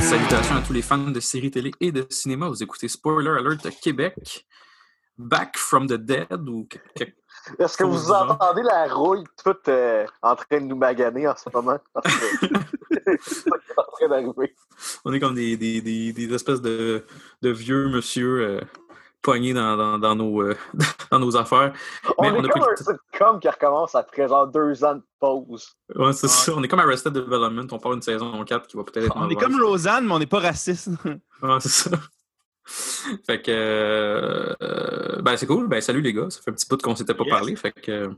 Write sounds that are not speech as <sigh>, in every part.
Salutations à tous les fans de séries télé et de cinéma. Vous écoutez Spoiler Alert Québec. Back from the Dead ou Est-ce que vous entendez la rouille toute euh, en train de nous maganer en ce moment? <laughs> c'est en train d'arriver. On est comme des, des, des, des espèces de, de, vieux monsieur euh, pognés dans, dans, dans nos, euh, <laughs> dans nos affaires. On est on comme un sitcom qui recommence après genre deux ans de pause. Ouais, c'est ça. On est comme Arrested Development. On part une saison 4 qui va peut-être être On est comme Roseanne, mais on n'est pas raciste. ouais, c'est ça. Fait que euh, ben c'est cool. Ben salut les gars. Ça fait un petit bout qu'on s'était pas yes. parlé. Fait que.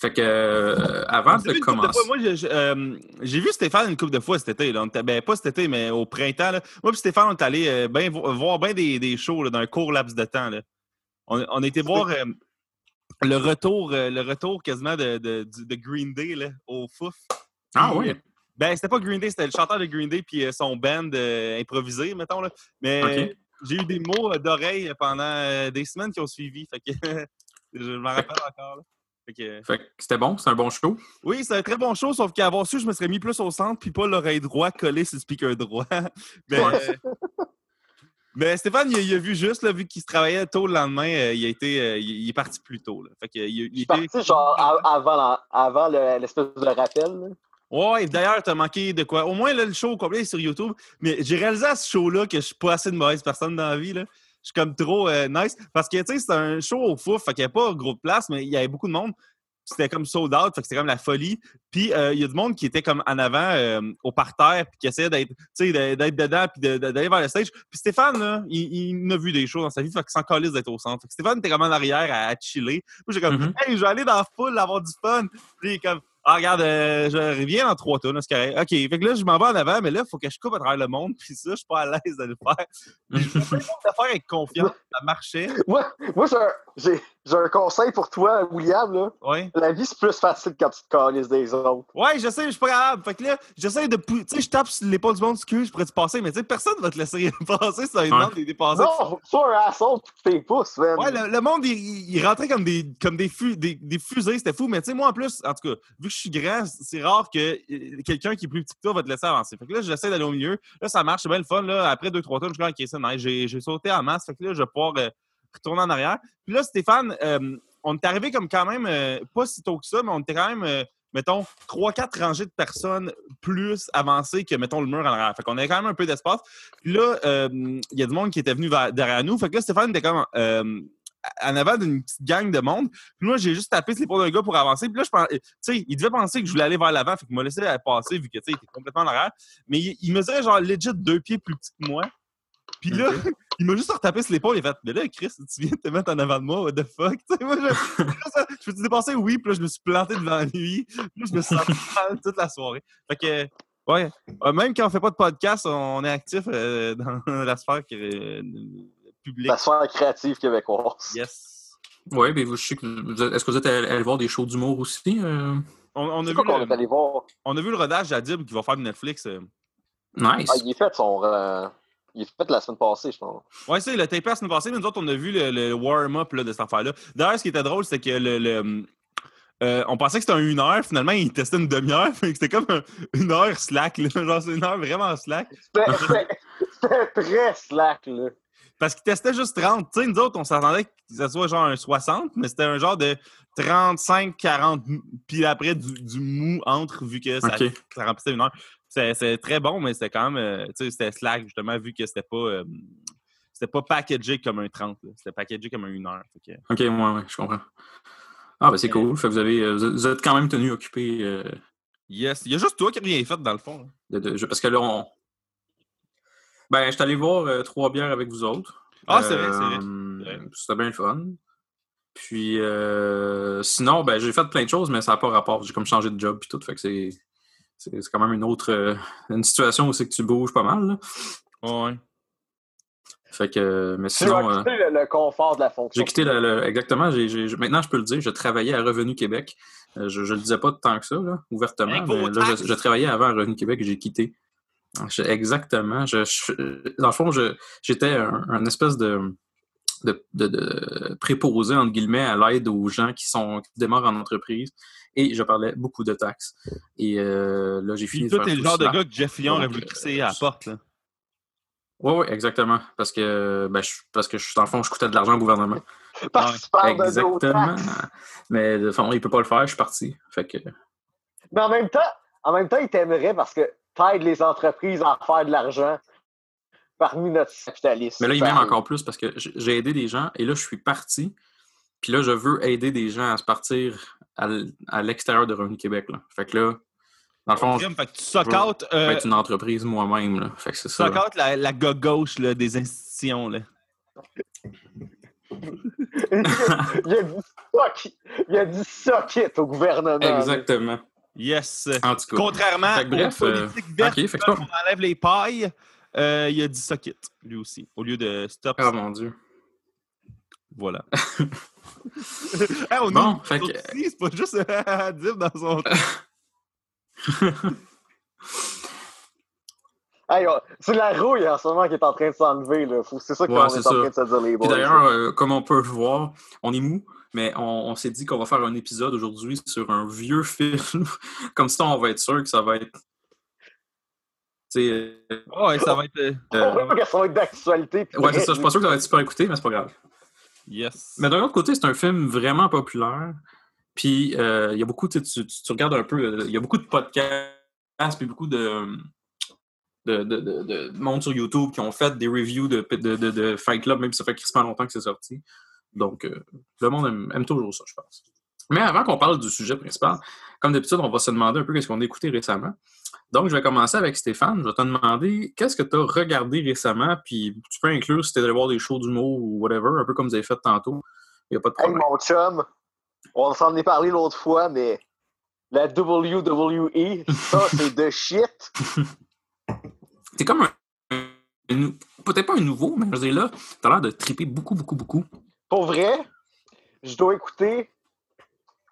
Fait que euh, avant de commencer. moi, euh, j'ai vu Stéphane une couple de fois cet été. Là. Ben, pas cet été, mais au printemps. Là. Moi et Stéphane, on est allé ben, voir bien des, des, shows là, dans un court laps de temps. Là. On, on été voir le retour, le retour quasiment de, de, de Green Day là, au Fouf. Ah oui. Ben, c'était pas Green Day, c'était le chanteur de Green Day puis son band improvisé, mettons. Là. Mais okay. j'ai eu des mots d'oreille pendant des semaines qui ont suivi. Fait que <laughs> je m'en rappelle encore. Là. Fait que, c'était bon, c'est un bon show. Oui, c'est un très bon show, sauf qu'avoir su, je me serais mis plus au centre, puis pas l'oreille droite collée sur le speaker droit. <laughs> Mais, ouais. mais Stéphane, il a, il a, vu juste, là, vu qu'il se travaillait tôt le lendemain, euh, il, a été, euh, il, il, est parti plus tôt. Là. Fait que, il, il, est parti genre avant, avant l'espèce de rappel. Là. Ouais, d'ailleurs, t'as manqué de quoi? Au moins, là, le show complet est sur YouTube. Mais j'ai réalisé à ce show-là que je suis pas assez de mauvaise personne dans la vie. Là je suis comme trop euh, nice. Parce que, tu sais, c'est un show au fouf, fait qu'il n'y avait pas gros de place, mais il y avait beaucoup de monde. C'était comme sold out, fait que c'était comme la folie. Puis euh, il y a du monde qui était comme en avant euh, au parterre, puis qui essayait d'être, d'être dedans, puis d'aller vers le stage. Puis Stéphane, là, il, il, a vu des choses dans sa vie, fait qu'il s'en calisse d'être au centre. Fait que Stéphane était comme en arrière à, à chiller. Moi, j'ai comme, mm -hmm. hey, je vais aller dans la foule, avoir du fun. Puis comme, ah, regarde, euh, je reviens dans trois tonnes, c'est correct. OK, fait que là, je m'en vais en avant, mais là, il faut que je coupe à travers le monde, <laughs> puis ça, je suis pas à l'aise de le faire. je <laughs> fais de faire avec confiance, ça marchait. Moi, moi j'ai un conseil pour toi, William. Là. Ouais. La vie, c'est plus facile quand tu te calisses des autres. Ouais, je sais, je suis pas grave. Fait que là, j'essaie de. Tu sais, je tape sur l'épaule du monde, excuse, je pourrais te passer, mais tu sais, personne va te laisser <laughs> passer, ça une demande des. Non, soit un assaut, tu tes pouces, man. Ouais, le, le monde, il, il, rentrait comme des, comme des, fu des, des fusées, c'était fou, mais tu sais, moi, en plus, en tout cas, vu que je suis grand, c'est rare que quelqu'un qui est plus petit que toi va te laisser avancer. Fait que là, j'essaie d'aller au milieu. Là, ça marche, c'est bien le fun. Là, après deux, trois tonnes, je suis comme, OK, ça, j'ai sauté en masse. Fait que là, je vais pouvoir euh, retourner en arrière. Puis là, Stéphane, euh, on est arrivé comme quand même, euh, pas si tôt que ça, mais on était quand même, euh, mettons, trois, quatre rangées de personnes plus avancées que, mettons, le mur en arrière. Fait qu'on avait quand même un peu d'espace. Puis là, il y a du monde qui était venu derrière nous. Fait que là, Stéphane était comme en avant d'une petite gang de monde. Puis moi, j'ai juste tapé sur l'épaule d'un gars pour avancer. Puis là, je pensais, tu sais, il devait penser que je voulais aller vers l'avant. Fait qu'il m'a laissé passer vu que, tu sais, il était complètement en arrière. Mais il, il mesurait genre legit deux pieds plus petit que moi. Puis là, okay. <laughs> il m'a juste retapé sur l'épaule. Il a fait Mais là, Chris, tu viens de te mettre en avant de moi, what the fuck? <laughs> T'sais, moi, je, je peux te dépasser, oui. Puis là, je me suis planté devant lui. Puis là, je me suis senti <laughs> toute la soirée. Fait que, ouais. Même quand on fait pas de podcast, on est actif euh, dans la sphère euh, publique. La sphère créative québécoise. Yes. Oui, mais vous, je sais que est-ce que vous êtes allé voir des shows d'humour aussi? Euh... On, on, a vu le, on, est allé voir? on a vu le rodage d'Adib qui va faire de Netflix. Euh... Nice. Ah, il est fait son. Il est fait la semaine passée, je pense. Oui, c'est, il a tapé la semaine passée, mais nous autres, on a vu le, le warm-up de cette affaire-là. D'ailleurs, ce qui était drôle, c'était que le. le euh, on pensait que c'était un une heure, finalement, il testait une demi-heure. <laughs> C'était comme un, une heure slack, là. <laughs> genre c'est une heure vraiment slack. C'était très slack, là. Parce qu'il testait juste 30. Tu sais, nous autres, on s'attendait que ça soit genre un 60, mais c'était un genre de 35, 40, puis après du, du mou entre, vu que ça, okay. ça remplissait une heure. C'est très bon, mais c'était quand même, euh, tu sais, c'était slack, justement, vu que c'était pas, euh, c'était pas packagé comme un 30, c'était packagé comme un 1 heure. Que... OK, moi, ouais, je comprends. Ah, ben c'est cool. Fait que vous, avez, euh, vous êtes quand même tenu occupé. Euh... Yes. Il y a juste toi qui n'as rien fait, dans le fond. De, de, parce que là, on... Ben, je suis allé voir euh, trois bières avec vous autres. Ah, c'est vrai, c'est vrai. C'était bien le fun. Puis, sinon, ben, j'ai fait plein de choses, mais ça n'a pas rapport. J'ai comme changé de job et tout. Fait que c'est c'est quand même une autre euh, une situation où c'est que tu bouges pas mal. Là. Ouais. Fait que, mais sinon. Tu as quitté euh, le, le, confort de la fonction. J'ai quitté le, le exactement. J ai, j ai, maintenant, je peux le dire, je travaillais à Revenu Québec. Euh, je ne le disais pas tant que ça, là, ouvertement. Mais là, je, je, travaillais avant à Revenu Québec et j'ai quitté Je- exactement. Je, je- dans le fond, je- j'étais un, un espèce de, de, de- de préposé, entre guillemets, à l'aide aux gens qui, sont, qui démarrent en entreprise. Et je parlais beaucoup de taxes. Et euh, là, j'ai fini de faire le genre de gars que Jeff Lyon aurait voulu euh, crisser à la porte. Là. Oui, oui, exactement. Parce que, ben, je, parce que je, dans le fond, je coûtais de l'argent au gouvernement. Parce que tu parles de nos Exactement. taxes. Mais de fond, il peut pas le faire, je suis parti. Fait que, Mais en même temps, en même temps, il t'aimerait parce que t'aides les entreprises à faire de l'argent parmi notre capitalisme. mais là, il m'aime encore plus parce que j'ai aidé des gens et là, je suis parti. Puis là, je veux aider des gens à se partir à, l'extérieur de Revenu Québec. Là. Fait que là, dans le fond, je Fait que tu sock out, vais euh, être une entreprise moi-même. Fait que c'est ça. sock out la, la gars gauche là, des institutions. Là. il, a dit sock, il a dit sock it au gouvernement. Exactement. Yes. En tout cas. Contrairement Fait que bref, aux euh, politiques vertes, ok, fait que quand toi- on enlève les pailles, euh, il a dit sock it, lui aussi, au lieu de stop. Oh mon Dieu. Voilà. <laughs> Hey, on Bon, fait que- c'est pas juste <laughs> à dire dans son <laughs> Hey, c'est la rouille en ce moment qui est en train de s'enlever. C'est ça qu'on Ouais, est, en ça. train de se dire les boys. D'ailleurs, euh, comme on peut le voir, on est mou, mais on, on s'est dit qu'on va faire un épisode aujourd'hui sur un vieux film. Comme ça, on va être sûr que ça va être. Sais, euh, Ouais, ça va être. euh, euh, ça va être d'actualité. ouais, c'est ça. Je suis pas sûr que ça va être super écouté, mais c'est pas grave. Yes. Mais d'un autre côté, c'est un film vraiment populaire. Puis euh, il y a beaucoup, tu, sais, tu, tu- regardes un peu, euh, il y a beaucoup de podcasts, puis beaucoup de, de, de, de- de monde sur YouTube qui ont fait des reviews de, de, de, de Fight Club, même si ça fait crissement longtemps que c'est sorti. Donc, euh, le monde aime, aime toujours ça, je pense. Mais avant qu'on parle du sujet principal, comme d'habitude, on va se demander un peu qu'est-ce qu'on a écouté récemment. Donc, je vais commencer avec Stéphane. Je vais te demander qu'est-ce que tu as regardé récemment, puis tu peux inclure si tu allé voir des shows d'humour ou whatever, un peu comme vous avez fait tantôt. Il n'y a pas de Hey, problème. mon chum, on s'en est parlé l'autre fois, mais la WWE, ça, <laughs> c'est de shit. C'est comme un. Peut-être pas un nouveau, mais je veux dire là, t'as l'air de triper beaucoup, beaucoup, beaucoup. Pour vrai, je dois écouter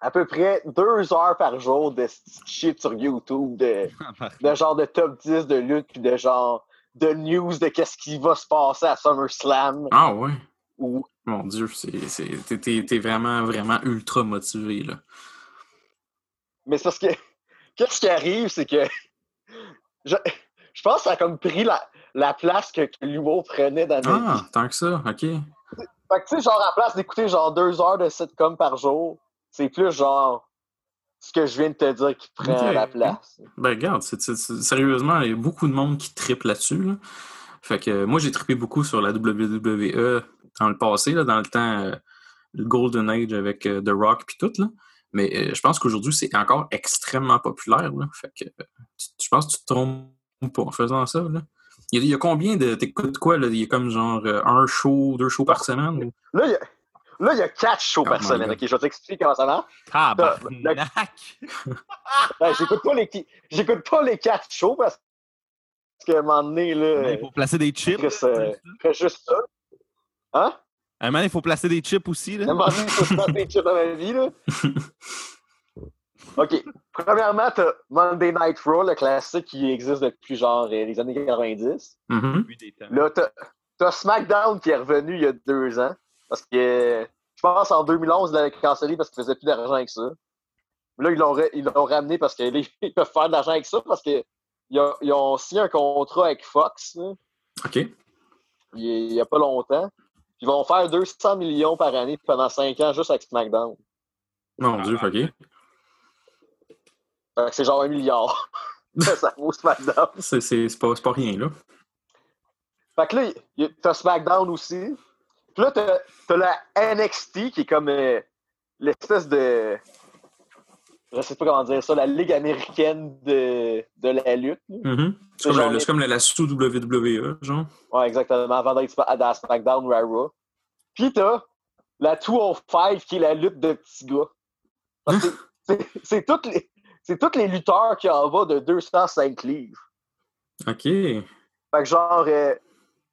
à peu près deux heures par jour de shit sur YouTube, de, <laughs> de genre de top 10 de lutte, puis de genre de news de qu'est-ce qui va se passer à SummerSlam. Ah ouais. Ou Mon Dieu, t'es, vraiment, vraiment ultra motivé, là. Mais c'est parce que <laughs> qu'est-ce qui arrive, c'est que je, je pense que ça a comme pris la, la place que, que l'humour prenait dans Ah, tant que ça, OK. Fait que tu sais, genre, à la place d'écouter genre deux heures de sitcom par jour, c'est plus genre ce que je viens de te dire qui prend la place. Ben regarde, sérieusement, il y a beaucoup de monde qui tripe là-dessus, là. Fait que moi, j'ai trippé beaucoup sur la WWE dans le passé, là, dans le temps, euh, le Golden Age avec euh, The Rock puis tout, là. Mais euh, je pense qu'aujourd'hui, c'est encore extrêmement populaire, là. Fait que tu- je pense que tu te trompes pas en faisant ça, là. Il y a, il y a combien de... T'écoutes quoi, là? Il y a comme genre un show, deux shows par semaine? ou- Là, il y a, là, il y a quatre shows Oh. Ok, je vais t'expliquer comment ça marche. Tabarnak! Ben, j'écoute pas les j'écoute pas les quatre shows parce que à un moment donné, là, Il faut placer des chips. Euh, fais juste ça. Hein? À un moment, il faut placer des chips aussi. À un Là. moment donné, il faut faire des chips dans ma vie, là. <laughs> OK. Premièrement, t'as Monday Night Raw, le classique qui existe depuis genre euh, les années 90. Mhm. Là, t'as t'as SmackDown qui est revenu il y a deux ans. Parce que je pense en 2011, il l'avait cancellé parce qu'il faisait plus d'argent avec ça. Là, ils l'ont ils l'ont ramené parce qu'ils <laughs> peuvent faire de l'argent avec ça parce qu'ils ont, ils ont signé un contrat avec Fox là, OK. il n'y a pas longtemps. Ils vont faire 200 millions par année pendant 5 ans juste avec SmackDown. Mon Dieu, OK. Fait que c'est genre un milliard. <laughs> ça vaut SmackDown. C'est, c'est, c'est pas, c'est pas rien, là. Fait que là, il- t'as SmackDown aussi. Puis là, t'as la NXT qui est comme euh, l'espèce de. Je sais pas comment dire ça, la Ligue américaine de, de la lutte. Mhm. C'est, comme, les- comme la, la sous-WWE, genre. Ouais, exactement. Avant d'être à SmackDown ou à Raw. Puis t'as la 205 qui est la lutte de petits gars. <laughs> C'est- toutes les. C'est tous les lutteurs qui en bas de 205 livres. OK. Fait que genre, euh,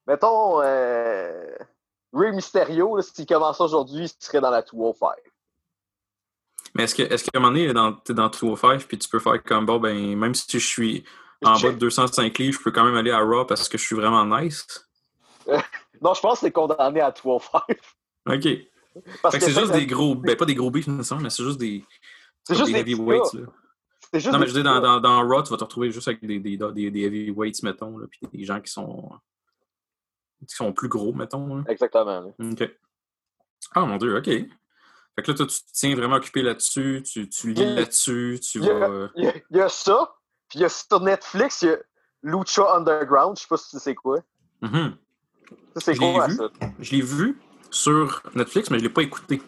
mettons, euh, Rey Mysterio, s'il commence aujourd'hui, il serait dans la 205. Mais est-ce, que, est-ce qu'à un moment donné, dans, t'es dans 205, puis tu peux faire comme, bon, ben, même si je suis en bas de 205 livres, je peux quand même aller à Raw parce que je suis vraiment nice? <laughs> Non, je pense que c'est condamné à 205. OK. Parce Fait que c'est juste des gros. Ben, pas des gros beefs, mais c'est juste des. C'est juste des heavyweights. là. Juste Non, mais je veux dire, dans, dans, dans Raw, tu vas te retrouver juste avec des, des, des, des heavyweights, mettons, là, puis des gens qui sont. Qui sont plus gros, mettons. là. gars. Exactement. OK. Ah, mon Dieu, OK. Fait que là, toi, tu te tiens vraiment occupé là-dessus, tu, tu lis là-dessus, tu il y a- vas. euh, Il y, a, il y a ça, puis il y a sur Netflix, il y a Lucha Underground, je sais pas si tu sais quoi. Ça, c'est quoi vu. ça? Je l'ai vu sur Netflix, mais je l'ai pas écouté.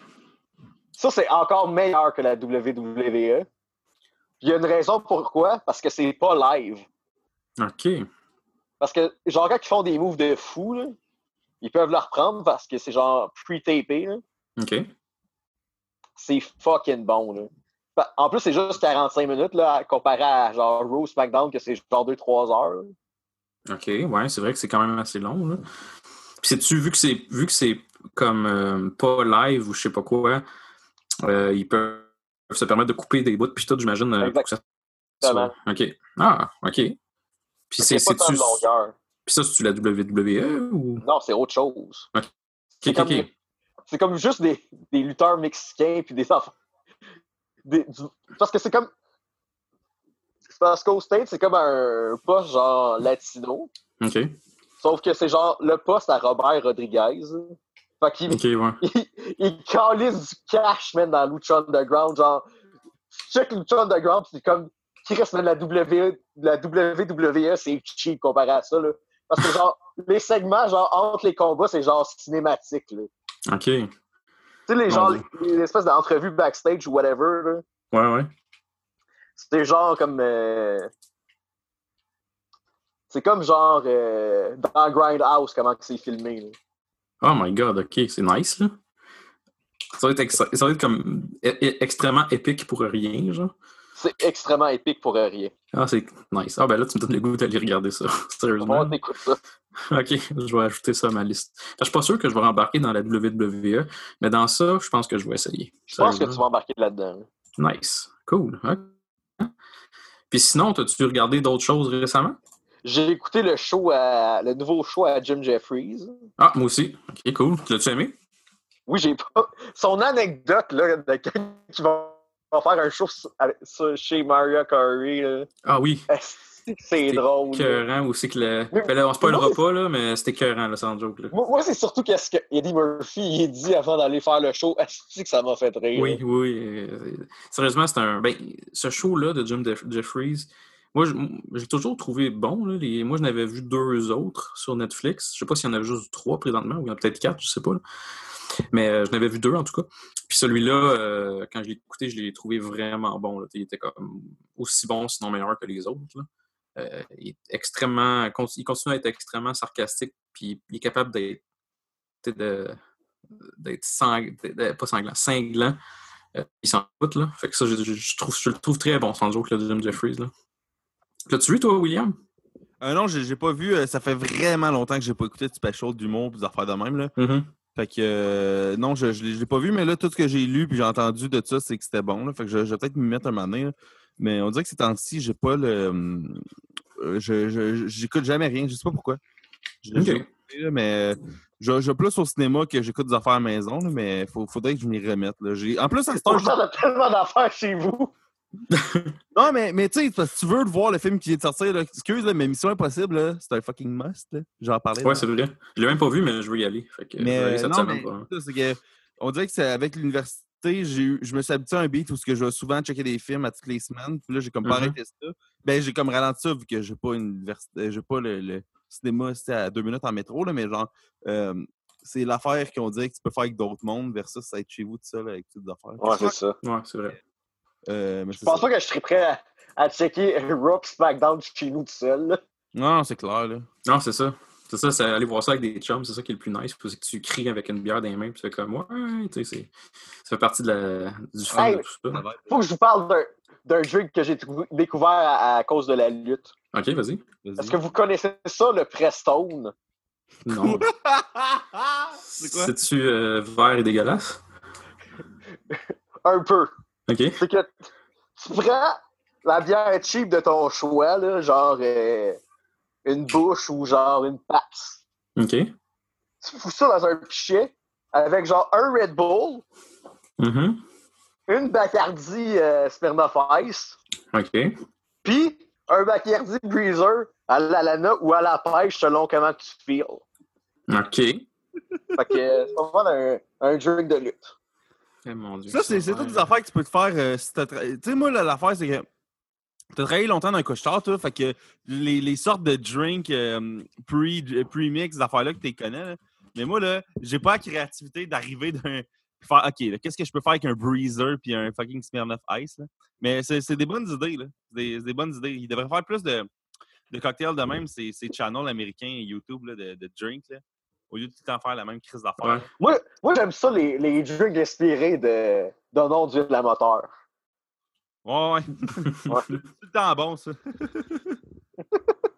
Ça, c'est encore meilleur que la WWE. Il y a une raison pourquoi, parce que c'est pas live. OK. Parce que, genre, quand ils font des moves de fou, là, ils peuvent le reprendre parce que c'est genre pre-tapé. OK. C'est fucking bon. Là. En plus, c'est juste 45 minutes là, comparé à genre Raw SmackDown, que c'est genre 2-3 heures. là. OK, ouais, c'est vrai que c'est quand même assez long. Là. Puis sais-tu, vu que c'est vu que c'est comme euh, pas live ou je sais pas quoi, euh, ils peuvent se permettre de couper des bouts puis tout, j'imagine. euh, ça Exactement. soit- OK. Ah, OK. Puis c'est C'est pas de longueur. Puis ça, c'est-tu la WWE ou? Non, c'est autre chose. OK, C'est comme, comme juste des, des lutteurs mexicains puis des enfants. Des- du- parce que c'est comme. Parce qu'au State, c'est comme un poste genre latino. OK. Sauf que c'est genre le poste à Robert Rodriguez. Fait qu'il OK, ouais. <laughs> il, il calisse du cash, man, dans Lucha Underground. Genre, tu check Lucha Underground, pis c'est comme, Chris, man, la, w, la WWE, c'est cheap comparé à ça, là. Parce que, genre, les segments, genre, entre les combats, c'est genre cinématique, là. OK. Tu sais, les, genre, Dieu. les, les espèces d'entrevues backstage ou whatever, là. Ouais, ouais. C'était genre comme. euh, C'est comme genre euh, dans Grindhouse, comment c'est filmé. là. Oh my god, ok, c'est nice, là. Ça va être, ça va être comme e- e- extrêmement épique pour rien, genre. C'est extrêmement épique pour rien. Ah, c'est nice. Ah, ben là, tu me donnes le goût d'aller regarder ça. <laughs> Sérieusement. On écoute ça. Ok, je vais ajouter ça à ma liste. Je suis pas sûr que je vais embarquer dans la WWE, mais dans ça, je pense que je vais essayer. Je pense que tu vas embarquer là-dedans. là. Nice. Cool. Puis sinon, as-tu regardé d'autres choses récemment? J'ai écouté le show à, le nouveau show à Jim Jeffries. Ah, moi aussi. Ok, cool. L'as-tu aimé? Oui, j'ai pas. Son anecdote là, de quelqu'un qui va, va faire un show avec- sur- chez Maria Carey. là. Ah oui. C'est drôle. Écœurant aussi que le. Mais- Ben là, on spoilera pas, là, mais c'était écœurant, là, sans joke. Là. Moi, moi, c'est surtout qu'est-ce que Eddie Murphy il dit avant d'aller faire le show. Esti que ça m'a fait rire? Oui, oui. euh, sérieusement, c'est un. Ben, ce show-là de Jim Jeffries, moi, je- j'ai toujours trouvé bon. Là, les... Moi, j'en avais vu deux autres sur Netflix. Je sais pas s'il y en avait juste trois présentement, ou il y en a peut-être quatre, je sais pas. là. Mais euh, j'en avais vu deux en tout cas. Puis celui-là, euh, quand je l'ai écouté, je l'ai trouvé vraiment bon. là. Il était comme aussi bon, sinon meilleur que les autres. là. Euh, il est extrêmement. Il continue à être extrêmement sarcastique, puis il est capable d'être. d'être sang... pas sanglant, cinglant. Euh, il s'en fout, là. Fait que ça, je, je- je trouve, je le trouve très bon, sans joke, le Jim Jeffries. L'as-tu vu, toi, William? Euh, non, j'ai pas vu. euh, ça fait vraiment longtemps que j'ai pas écouté de special d'humour et des affaires de même. Là. Fait que euh, non, je, je l'ai pas vu, mais là, tout ce que j'ai lu puis j'ai entendu de ça, c'est que c'était bon. Là. Fait que je, je vais peut-être m'y mettre un moment donné. Mais on dirait que ces temps-ci, j'ai pas le. euh, je je- j'écoute jamais rien. Je sais pas pourquoi. Je l'ai Ok. jamais écouté, là, mais je, je plus au cinéma que j'écoute des affaires à la maison, là, mais il faudrait que je m'y remette. Là. En plus, à ce temps, Pourtant, t'as tellement d'affaires chez vous. Non, mais, mais tu sais, parce que tu veux voir le film qui vient de sortir, là, excuse, là, mais Mission Impossible, là, c'est un fucking must. J'en parlais. Ouais, c'est vrai. Je l'ai même pas vu, mais je veux y aller. Fait que je vais Mais aller cette non, semaine. mais ça, que, on dirait que c'est avec l'université, je me suis habitué à un beat où ce que je vais souvent checker des films à toutes les semaines. Puis là, j'ai comme pas Mhm. arrêté ça. Ben, j'ai comme ralenti ça vu que j'ai pas une université, j'ai pas le, le cinéma à deux minutes en métro, là, mais genre, euh, c'est l'affaire qu'on dirait que tu peux faire avec d'autres mondes versus être chez vous tout seul avec toutes les affaires. Ouais, c'est ça. Ouais, c'est vrai. Euh, mais Je pense ça. pas que je serais prêt à, à checker <laughs> Rock SmackDown chez nous tout seul. là. Non, c'est clair, là. Non, c'est ça. C'est ça, c'est aller voir ça avec des chums, c'est ça qui est le plus nice. C'est que tu cries avec une bière dans les mains, puis tu fais comme, ouais, tu sais, c'est- ça fait partie de la, du fun Hey, de tout ça. Faut que je vous parle d'un- d'un drink que j'ai découvert à, à cause de la lutte. Ok, vas-y. Vas-y. Est-ce que vous connaissez ça, le Prestone? Non. c'est <laughs> quoi? C'est-tu euh, vert et dégueulasse? Un peu. C'est que tu prends la bière cheap de ton choix, là, genre euh, une bouche ou genre une passe. OK. Tu fous ça dans un pichet avec genre un Red Bull, Mhm. une Bacardi euh, Smirnoff Ice, OK. puis un Bacardi Breezer à l'ananas ou à la pêche selon comment tu feels. OK. Fait que c'est pas mal un, un drink de lutte. Eh, mon Dieu. Ça, c'est toutes des affaires que tu peux te faire. euh, si Tu sais, moi, l'affaire, c'est que tu as travaillé longtemps dans un couche-tard, toi. Fait que les, les sortes de drinks euh, pre- pre-mix, des affaires-là que tu connais. là. Mais moi, là, j'ai pas la créativité d'arriver d'un. Faire, OK, qu'est-ce que je peux faire avec un Breezer puis un fucking Smirnoff Ice? Là? Mais c'est des bonnes idées, là. C'est Des, des bonnes idées. Ils devraient faire plus de, de cocktails de même, ces, ces channels américains YouTube là, de, de drinks, là, au lieu de tout le temps faire la même crise d'affaires. Ouais. Moi, moi j'aime ça, les, les drinks inspirés de, de nom du la moteur. Ouais, ouais. <laughs> Ouais. c'est <laughs> tout le temps bon, ça.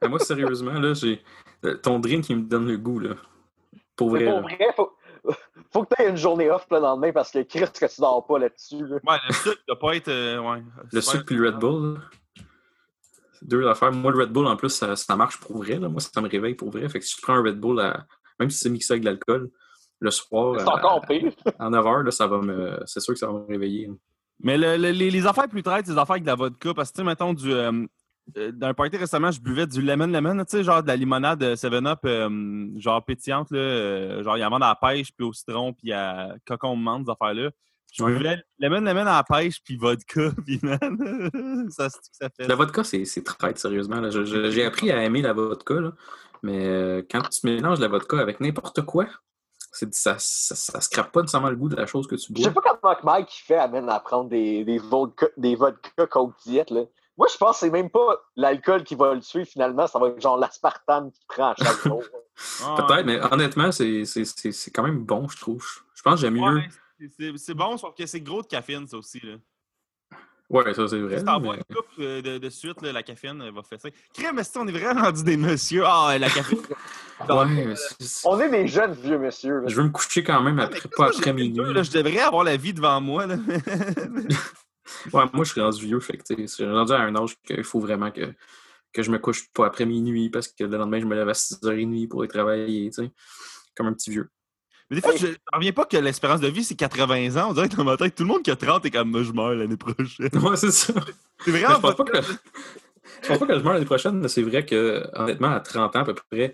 Eh, Moi, sérieusement, là, j'ai. euh, Ton drink, il me donne le goût, là. Pour vrai. pour vrai, faut, faut que tu aies une journée off le lendemain parce que Chris, que tu dors pas là-dessus. là. Ouais, le sucre doit pas être. euh, ouais, Le sucre puis le Red Bull, là. Deux affaires. Moi, le Red Bull, en plus, ça, ça marche pour vrai. Là. Moi, ça me réveille pour vrai. Fait que si je prends un Red Bull, à- même si c'est mixé avec de l'alcool, le soir, C'est à- encore pire. à 9 h, là, ça va me... c'est sûr que ça va me réveiller. là. Mais le- le- les, les affaires plus traites, c'est des affaires avec de la vodka. Parce que, tu sais, mettons, du, euh, euh, dans un party récemment, je buvais du lemon lemon, tu sais, genre de la limonade 7-Up, euh, genre pétillante, là, euh, genre il y a amande à la pêche, puis au citron, puis à cocon menthe, ces affaires-là. Je buvais lemon lemon à la pêche, puis vodka, <laughs> puis man, <laughs> ça, c'est ce que ça fait. La vodka, c'est traite, sérieusement. J'ai appris à aimer la vodka, là. Mais euh, quand tu mélanges la vodka avec n'importe quoi, c'est- ça, ça, ça scrape pas nécessairement le goût de la chose que tu Je sais bois. pas comment que Mike fait amène à prendre des, des, vodka, des vodka Coke diète. Là. Moi, je pense que c'est même pas l'alcool qui va le tuer finalement, ça va être genre l'aspartame qu'il prend à chaque jour. Ah, <laughs> Peut-être, mais honnêtement, c'est c'est- c'est- c'est quand même bon, je trouve. Je pense que j'aime mieux. ouais, c'est bon, sauf que c'est gros de caféine, ça aussi. Là. Ouais, ça, c'est vrai. Si t'en bois mais- une coupe euh, de, de suite, là, la caféine va fesser. Crème, mais si on est vraiment rendu des messieurs? Ah, la caféine. <laughs> Ouais, On est des jeunes vieux monsieur. là. je veux me coucher quand même après, pas après minuit. là, je devrais avoir la vie devant moi. Là. <laughs> Ouais, moi, je suis rendu vieux, fait que, tu sais, je suis rendu à un âge qu'il faut vraiment que, que je me couche pas après minuit parce que le lendemain, je me lève à 6h30 pour aller travailler, tu sais, comme un petit vieux. Mais des fois, je ne reviens pas que l'espérance de vie, c'est 80 ans. On dirait que dans ma tête, tout le monde qui a 30 est comme je meurs l'année prochaine. Ouais, c'est ça. C'est vraiment je pense pas que, je pense pas que je meurs l'année prochaine, mais c'est vrai que, honnêtement, à 30 ans à peu près,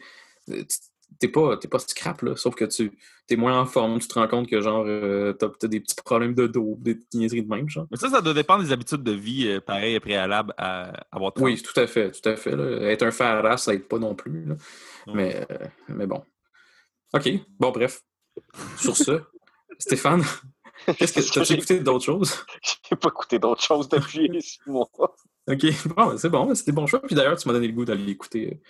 euh, tu- t'es pas, t'es pas scrap, là, sauf que tu es moins en forme, tu te rends compte que, genre, euh, t'as des petits problèmes de dos, des petites niaiseries de même, genre. Mais ça, ça doit dépendre des habitudes de vie, euh, pareil et préalable à avoir 30. Oui, tout à fait, tout à fait. là. Être un fer à ça aide pas non plus. là. Non. Mais, euh, mais bon. OK. Bon, bref. Sur ce, Stéphane, qu'est-ce que tu as écouté d'autres choses? J'ai pas écouté d'autres choses depuis six mois. OK. Bon, ben, c'est bon, c'était bon choix. Puis d'ailleurs, tu m'as donné le goût d'aller écouter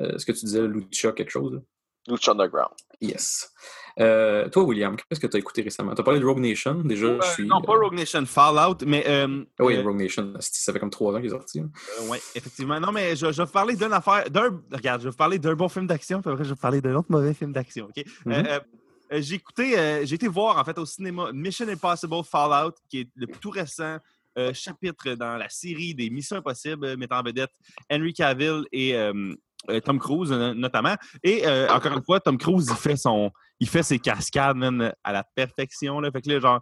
euh, ce que tu disais, Lucha, quelque chose. là. Lucha Underground. Yes. Euh, toi, William, qu'est-ce que tu as écouté récemment? Tu as parlé de Rogue Nation. Déjà, Euh, je suis. non, pas euh, Rogue Nation, Fallout, mais. euh, oui, euh, Rogue Nation. Ça fait comme trois ans qu'il est sorti. là. Euh, oui, effectivement. Non, mais je, je vais vous parler d'une affaire. D'un, regarde, je vais vous parler d'un bon film d'action, puis après, je vais vous parler d'un autre mauvais film d'action. OK? Mhm. Euh, euh, j'ai écouté, euh, j'ai été voir en fait au cinéma Mission Impossible Fallout, qui est le tout récent euh, chapitre dans la série des Missions Impossibles, mettant en vedette Henry Cavill et Tom Cruise no- notamment. Et encore une fois, Tom Cruise, il fait son, il fait ses cascades man, à la perfection. Là. Fait que là, genre,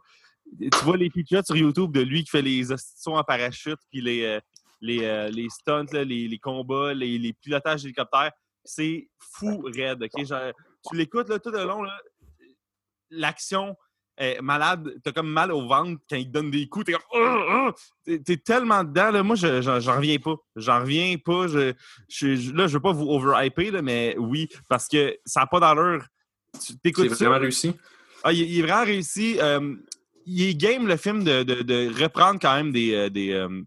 tu vois les features sur YouTube de lui qui fait les sauts en parachute, puis les, les, les stunts, les, les combats, les, les pilotages d'hélicoptère. C'est fou raide. Genre, tu l'écoutes tout le long, là, l'action est malade. T'as comme mal au ventre quand il te donne des coups. T'es comme. Ah, ah! T'es- tellement dedans. Là. Moi, je- j'en reviens pas. J'en reviens pas. Je, je- là, je veux pas vous overhyper, là, mais oui, parce que ça n'a pas d'allure. C'est t'écoutes ça? vraiment réussi. Ah, il, il est vraiment réussi. Euh, il est game, le film, de, de- de reprendre quand même des, euh, des, euh,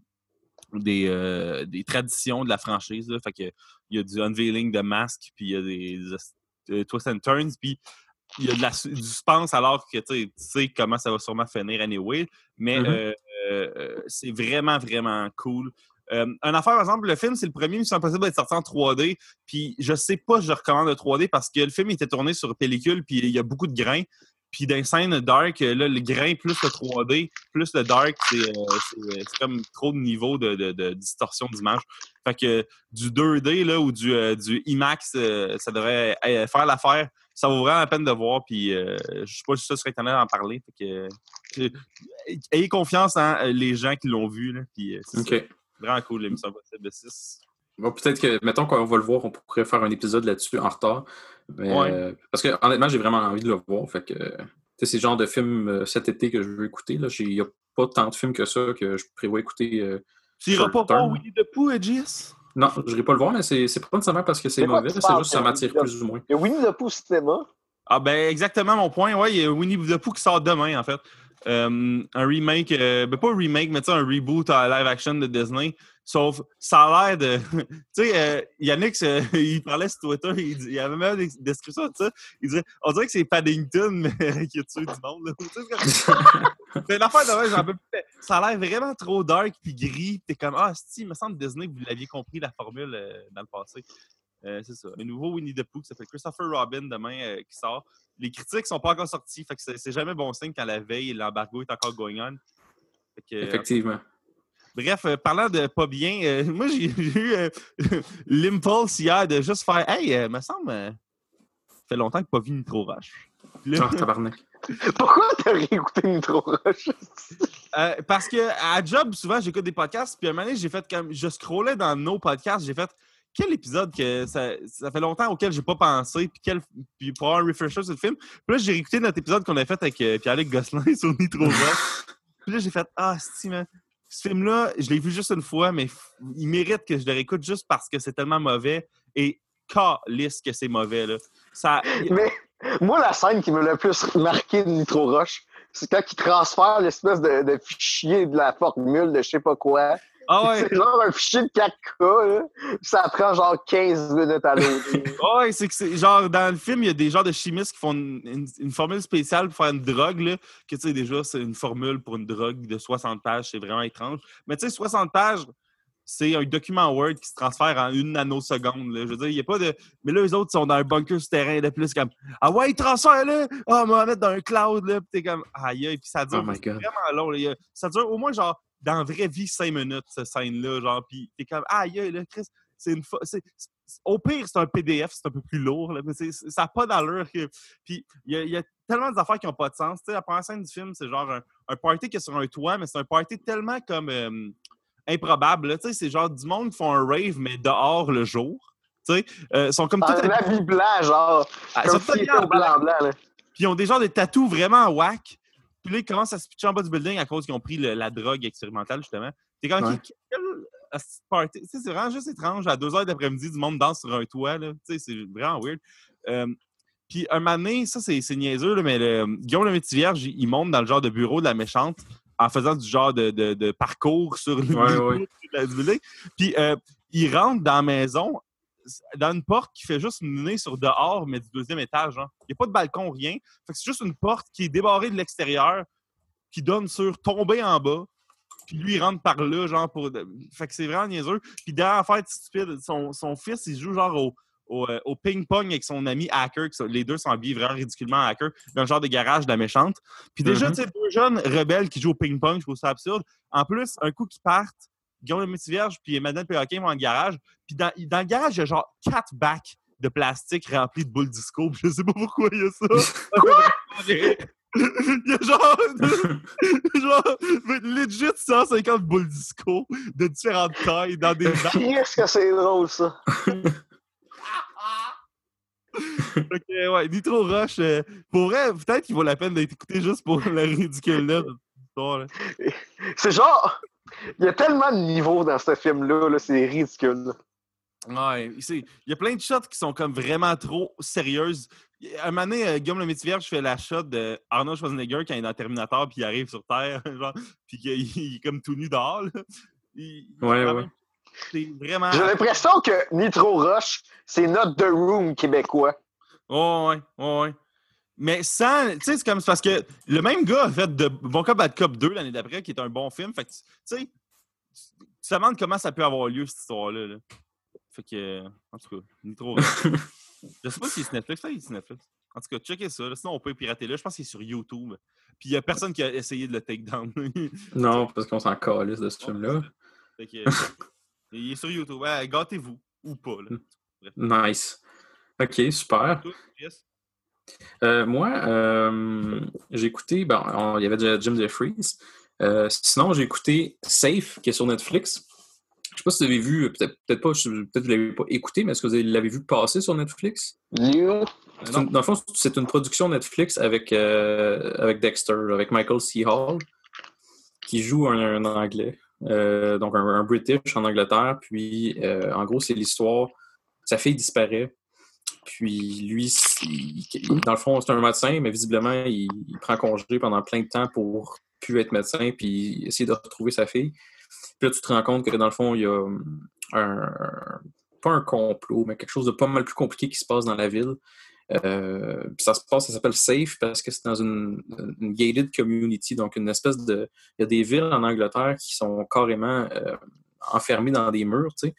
des, euh, des traditions de la franchise. Là. Fait que, il y a du unveiling de masques, puis il y a des, euh, twists and turns, puis il y a de la, du suspense alors que tu sais- comment ça va sûrement finir anyway. Mais euh, euh, c'est vraiment, vraiment cool. Euh, un affaire, par exemple, le film, c'est le premier Mission Impossible d'être sorti en 3D. Puis je sais pas si je recommande le 3D parce que le film était tourné sur pellicule, puis il y a beaucoup de grains. Puis dans les scènes dark, là, le grain plus le 3D, plus le dark, c'est euh, c'est- comme trop de niveau de, de- de distorsion d'image. Fait que du 2D là, ou du, euh, du IMAX, ça devrait faire l'affaire. Ça vaut vraiment la peine de voir. Puis euh, je sais pas si ça serait étonnant d'en parler. Fait que, euh, ayez confiance en euh, les gens qui l'ont vu. Là, puis, euh, c'est. Vraiment cool, l'émission Impossible 6. Bon, peut-être que, mettons qu'on va le voir, on pourrait faire un épisode là-dessus en retard. Mais, Ouais. euh, parce que honnêtement, j'ai vraiment envie de le voir. Fait que c'est le genre de film cet été que je veux écouter. Il n'y a pas tant de films que ça que je prévois écouter. Tu iras Short pas voir. Winnie the Pooh, JS? Non, je n'irai pas le voir, mais c'est c'est pas nécessairement parce que c'est mauvais, c'est juste que ça m'attire plus ou moins. Il y a Winnie the Pooh au cinéma. Ah ben exactement mon point. Ouais, il y a Winnie the Pooh qui sort demain en fait. Euh, un remake, euh, ben pas un remake, mais tu sais, un reboot à live action de Disney. Sauf, ça a l'air de. <laughs> tu sais, euh, Yannick, euh, <laughs> il parlait sur Twitter, il, dit- il avait même une description de ça. Il disait On dirait que c'est Paddington mais, qui a tué du monde. <laughs> c'est comme- c'est une affaire de vrai, j'en peux plus. Ça a l'air vraiment trop dark puis gris. puis T'es comme Ah, si, il me semble Disney que vous l'aviez compris la formule euh, dans le passé. Euh, c'est ça. Un nouveau Winnie the Pooh qui s'appelle Christopher Robin demain euh, qui sort. Les critiques sont pas encore sorties, fait que c'est jamais bon signe quand la veille l'embargo est encore going on. Fait que, Effectivement. Bref, euh, parlant de pas bien, euh, <laughs> moi j'ai eu euh, <laughs> l'impulse hier de juste faire Hey, euh, me semble, ça fait longtemps que pas vu Nitro Rush. Là- Ah, <laughs> tabarnak. Pourquoi t'as réécouté Nitro Rush? Parce que à job, souvent, j'écoute des podcasts, puis à un moment donné, j'ai fait comme. Je scrollais dans nos podcasts, j'ai fait quel épisode que ça, ça fait longtemps auquel j'ai pas pensé, puis, quel, puis pour avoir un refresher sur le film. Puis là, j'ai réécouté notre épisode qu'on a fait avec Pierre-Luc Gosselin sur Nitro Rush. puis là, j'ai fait Ah, si, man. Ce film-là, je l'ai vu juste une fois, mais il mérite que je le réécoute juste parce que c'est tellement mauvais. Et calisse que c'est mauvais, là. Mais moi, la scène qui m'a le plus marqué de Nitro Rush, c'est quand il transfère l'espèce de, de fichier de la formule de je sais pas quoi. Ah ouais. C'est genre un fichier de 4K, là. Ça prend genre 15 minutes à loader. Ouais, c'est que c'est genre dans le film, il y a des genres de chimistes qui font une, une- une formule spéciale pour faire une drogue, là, que tu sais, déjà, c'est une formule pour une drogue de 60 pages, c'est vraiment étrange. Mais tu sais, 60 pages, c'est un document Word qui se transfère en une nanoseconde. Là. Je veux dire, il n'y a pas de. Mais là, les autres sont dans un bunker souterrain de plus comme Ah ouais, transfert là! Ah, on va mettre dans un cloud là, puis t'es comme aïe, aïe, puis ça dure Oh my God. vraiment long. là. Ça dure au moins genre dans la vraie vie 5 minutes, cette scène-là. Genre, puis t'es comme aïe, aïe, là, Chris, c'est une. c'est- Au pire, c'est un PDF, c'est un peu plus lourd, là, mais c'est- ça n'a pas d'allure. que- Puis il y, a- il y a tellement d'affaires qui n'ont pas de sens. La première scène du film, c'est genre un, un party qui est sur un toit, mais c'est un party tellement comme euh, improbable. Tu sais, c'est genre du monde qui font un rave, mais dehors le jour. Tu sais, euh, ils sont comme tout Un habit blanc, genre. Ah, Comme sont blanc blanc, puis ils ont des genres de tatous vraiment whack. Puis là, ils commencent à se pitcher en bas du building à cause qu'ils ont pris le- la drogue expérimentale, justement. T'es? Tu sais, c'est vraiment juste étrange. À 2 h d'après-midi, du monde danse sur un toit, là. Tu sais, c'est vraiment weird. Euh, puis un moment donné, ça, c'est niaiseux, là, mais le, Guillaume le Métivierge, il monte dans le genre de bureau de la méchante en faisant du genre de, de- de parcours sur le Ouais, bureau ouais. de la- du building. Puis euh, il rentre dans la maison, dans une porte qui fait juste mener sur dehors, mais du deuxième étage. hein. Il n'y a pas de balcon, rien. Fait que c'est juste une porte qui est débarrée de l'extérieur, qui donne sur tomber en bas. Puis lui, il rentre par là, genre pour. Fait que c'est vraiment niaiseux. Puis derrière l'affaire stupide, son, son fils, il joue genre au, au, euh, au ping-pong avec son ami hacker. les deux sont habillés vraiment ridiculement en hacker, dans le genre de garage de la méchante. Puis déjà, Mhm. tu sais, deux jeunes rebelles qui jouent au ping-pong, je trouve ça absurde. En plus, un coup qui partent, Guillaume le Métivierge puis Madame Perroquet vont dans le garage. Puis dans, dans le garage, il y a genre quatre bacs de plastique remplis de boules disco. <laughs> Je sais pas pourquoi il y a ça. <laughs> il y a genre, <laughs> genre legit 150 boules disco de différentes tailles dans des bacs. Qu'est-ce que c'est drôle, ça? Que, ouais, Nitro Rush, euh, pour vrai, peut-être qu'il vaut la peine d'être écouté juste pour la histoire. là. C'est genre. Il y a tellement de niveaux dans ce film-là, là, c'est ridicule. Ouais, il y a plein de shots qui sont comme vraiment trop sérieuses. Un moment donné, euh, Guillaume le Métivier, je fais la shot de Arnold Schwarzenegger quand il est dans Terminator puis il arrive sur Terre, <laughs> genre, puis qu'il il est comme tout nu dehors. là. Il- Ouais, vraiment- ouais. C'est vraiment. J'ai l'impression que Nitro Rush, c'est notre The Room québécois. Oh, ouais, ouais, ouais. Mais sans. Tu sais, c'est comme. c'est parce que le même gars a fait de Bon Cop Bad Cop 2 l'année d'après, qui est un bon film. Fait que, tu sais, tu te demandes comment ça peut avoir lieu, cette histoire-là. là. Fait que. En tout cas, Nitro. <laughs> Je sais pas si c'est Netflix. Ça, il est Netflix. En tout cas, checkez ça. là. Sinon, on peut pirater là. Je pense qu'il est sur YouTube. Puis il n'y a personne qui a essayé de le take down. <laughs> Non, parce qu'on s'en calisse de ce film-là. Fait que, euh, il est sur YouTube. Ouais, Gâtez-vous. Ou pas. Là. Nice. OK, super. Jess? Euh, moi, euh, j'ai écouté, bon, on- il y avait déjà Jim Jeffries. Euh, sinon, j'ai écouté Safe, qui est sur Netflix. Je sais pas si vous avez vu, peut-être pas, peut-être que vous l'avez pas écouté, mais est-ce que vous l'avez vu passer sur Netflix? Une- dans le fond, c'est une production Netflix avec, avec Dexter, avec Michael C. Hall, qui joue un, un Anglais, donc un, un British en Angleterre. Puis, en gros, c'est l'histoire. Sa fille disparaît. Puis, lui, dans le fond, c'est un médecin, mais visiblement, il, prend congé pendant plein de temps pour plus être médecin, puis essayer de retrouver sa fille. Puis là, tu te rends compte que dans le fond, il y a un, pas un complot, mais quelque chose de pas mal plus compliqué qui se passe dans la ville. Euh, ça se passe, ça s'appelle Safe parce que c'est dans une, une gated community, donc une espèce de. Il y a des villes en Angleterre qui sont carrément euh, enfermées dans des murs, tu sais.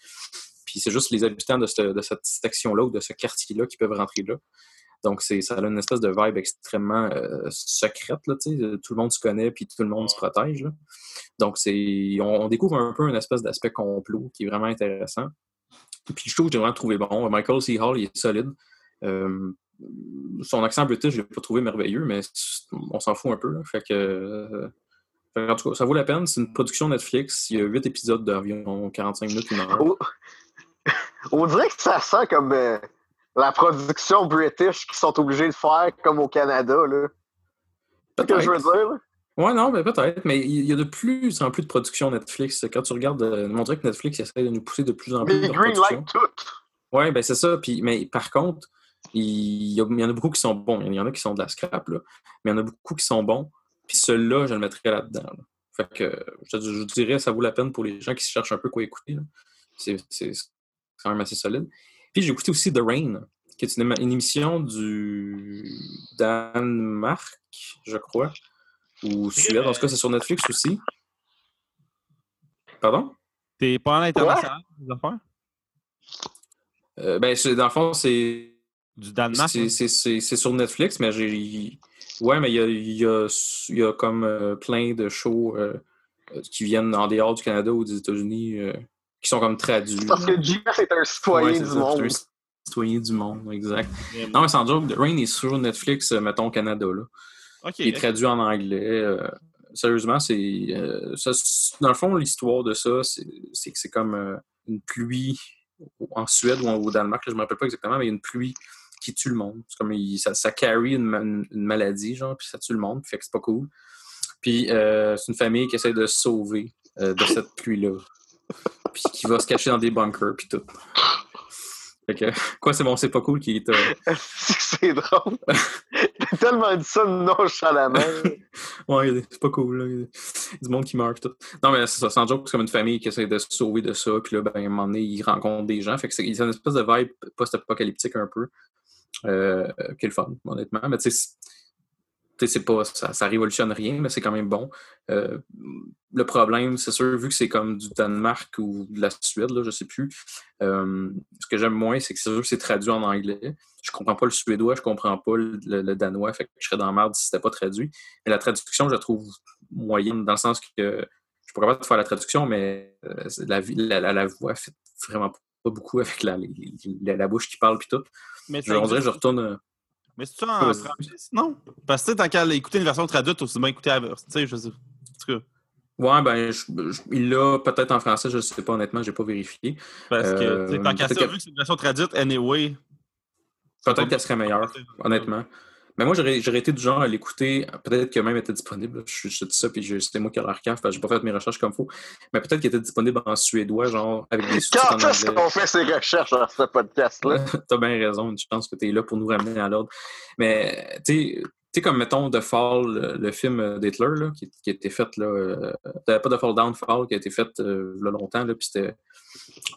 Puis c'est juste les habitants de, ce- de cette section-là ou de ce quartier-là qui peuvent rentrer là. Donc ça a une espèce de vibe extrêmement euh, secrète, là. Tout le monde se connaît puis tout le monde se protège. Donc on, on découvre un peu une espèce d'aspect complot qui est vraiment intéressant. Puis je trouve que j'ai vraiment trouvé bon. Michael C. Hall, il est solide. Euh, son accent british, je l'ai pas trouvé merveilleux, mais on s'en fout un peu. Fait que, euh, en tout cas, ça vaut la peine. C'est une production Netflix. Il y a huit épisodes d'environ 45 minutes. Oh. On dirait que ça sent comme euh, la production british qu'ils sont obligés de faire comme au Canada. C'est ce que je veux dire, là. Ouais, non, mais peut-être. Mais il y a de plus en plus de productions Netflix. Quand tu regardes, euh, on dirait que Netflix essaie de nous pousser de plus en plus Mais green light tout. Oui, ben c'est ça. Puis, mais par contre, il y, a- il y en a beaucoup qui sont bons. Il y en a qui sont de la scrap, là. Mais il y en a beaucoup qui sont bons. Puis ceux-là, je le mettrais là-dedans. là. Fait que je, je dirais ça vaut la peine pour les gens qui se cherchent un peu quoi écouter. c'est quand même assez solide. Puis j'ai écouté aussi The Rain, qui est une, émission du Danemark, je crois. Ou Suède. En tout cas, c'est sur Netflix aussi. Pardon? T'es pas en international, des affaires? Euh, ben, c'est- dans le fond, c'est Du Danemark? C'est- hein? C'est c'est- c'est sur Netflix, mais j'ai. Ouais, mais il y a, il y a- il y a comme euh, plein de shows euh, euh, qui viennent en dehors du Canada ou des États-Unis euh, qui sont comme traduits. Parce que JS est un citoyen Ouais, du ça, monde. c'est un citoyen du monde, exact. Non, mais sans joke, The Rain est sur Netflix, euh, mettons Canada. Là. Ok. Il est traduit en anglais. euh, sérieusement, c'est. euh, dans le fond, l'histoire de ça, c'est que c'est comme euh, une pluie en Suède ou en- au Danemark, là, je ne me rappelle pas exactement, mais il y a une pluie qui tue le monde. C'est comme il- ça, ça carry une, ma- une maladie, genre, puis ça tue le monde, puis fait que c'est pas cool. Puis euh, c'est une famille qui essaie de se sauver euh, de cette pluie-là. Puis qui va se cacher dans des bunkers, puis tout. Fait que, quoi, c'est bon, c'est pas cool qu'il est. euh, <laughs> c'est drôle. T'as tellement dit ça nonchalamment. <laughs> Ouais, c'est pas cool. Là. Il y a du monde qui meurt. Tout. Non, mais c'est ça. Sans joke, c'est comme une famille qui essaie de se sauver de ça. Puis là, ben, à un moment donné, ils rencontrent des gens. Fait que c'est c'est une espèce de vibe post-apocalyptique un peu. Euh, qui est le fun, honnêtement. Mais tu sais, c'est- pas, ça, ça révolutionne rien, mais c'est quand même bon. Euh, le problème, c'est sûr, vu que c'est comme du Danemark ou de la Suède, là, je sais plus, euh, ce que j'aime moins, c'est que c'est sûr que c'est traduit en anglais. Je comprends pas le suédois, je comprends pas le, le danois, fait que je serais dans la merde si c'était pas traduit. Mais la traduction, je la trouve moyenne, dans le sens que je suis pas capable de faire la traduction, mais euh, la, la, la, la voix fait vraiment pas beaucoup avec la, la bouche qui parle puis tout. Mais Je, on dirait que je retourne. Euh, Mais c'est ça en français? Non. Parce que tant qu'à écouter une version traduite, aussi bien écouter la version. Tu sais, je sais. En tout cas. Ouais, ben, je- je- il l'a peut-être en français, je sais pas, honnêtement, j'ai pas vérifié. Parce que, Euh, tant qu'à peut-être ça, vu que c'est une version traduite, anyway. Peut-être qu'elle serait meilleure, honnêtement. Mais moi, j'aurais j'aurais été du genre à l'écouter. Peut-être qu'elle même était disponible. Je, je dis ça, puis je- c'était moi qui ai parce que j'ai pas fait mes recherches comme il faut. Mais peut-être qu'elle était disponible en suédois, genre, avec des sous-titres Quand est-ce qu'on fait ces recherches dans ce podcast-là? <laughs> T'as bien raison, une chance que tu es là pour nous ramener à l'ordre. Mais, tu sais- tu sais, comme mettons The Fall, le, le film d'Hitler, là, qui, qui a été fait, là, euh, t'avais pas The Fall Down Fall, qui a été fait euh, il y a longtemps, là, puis c'était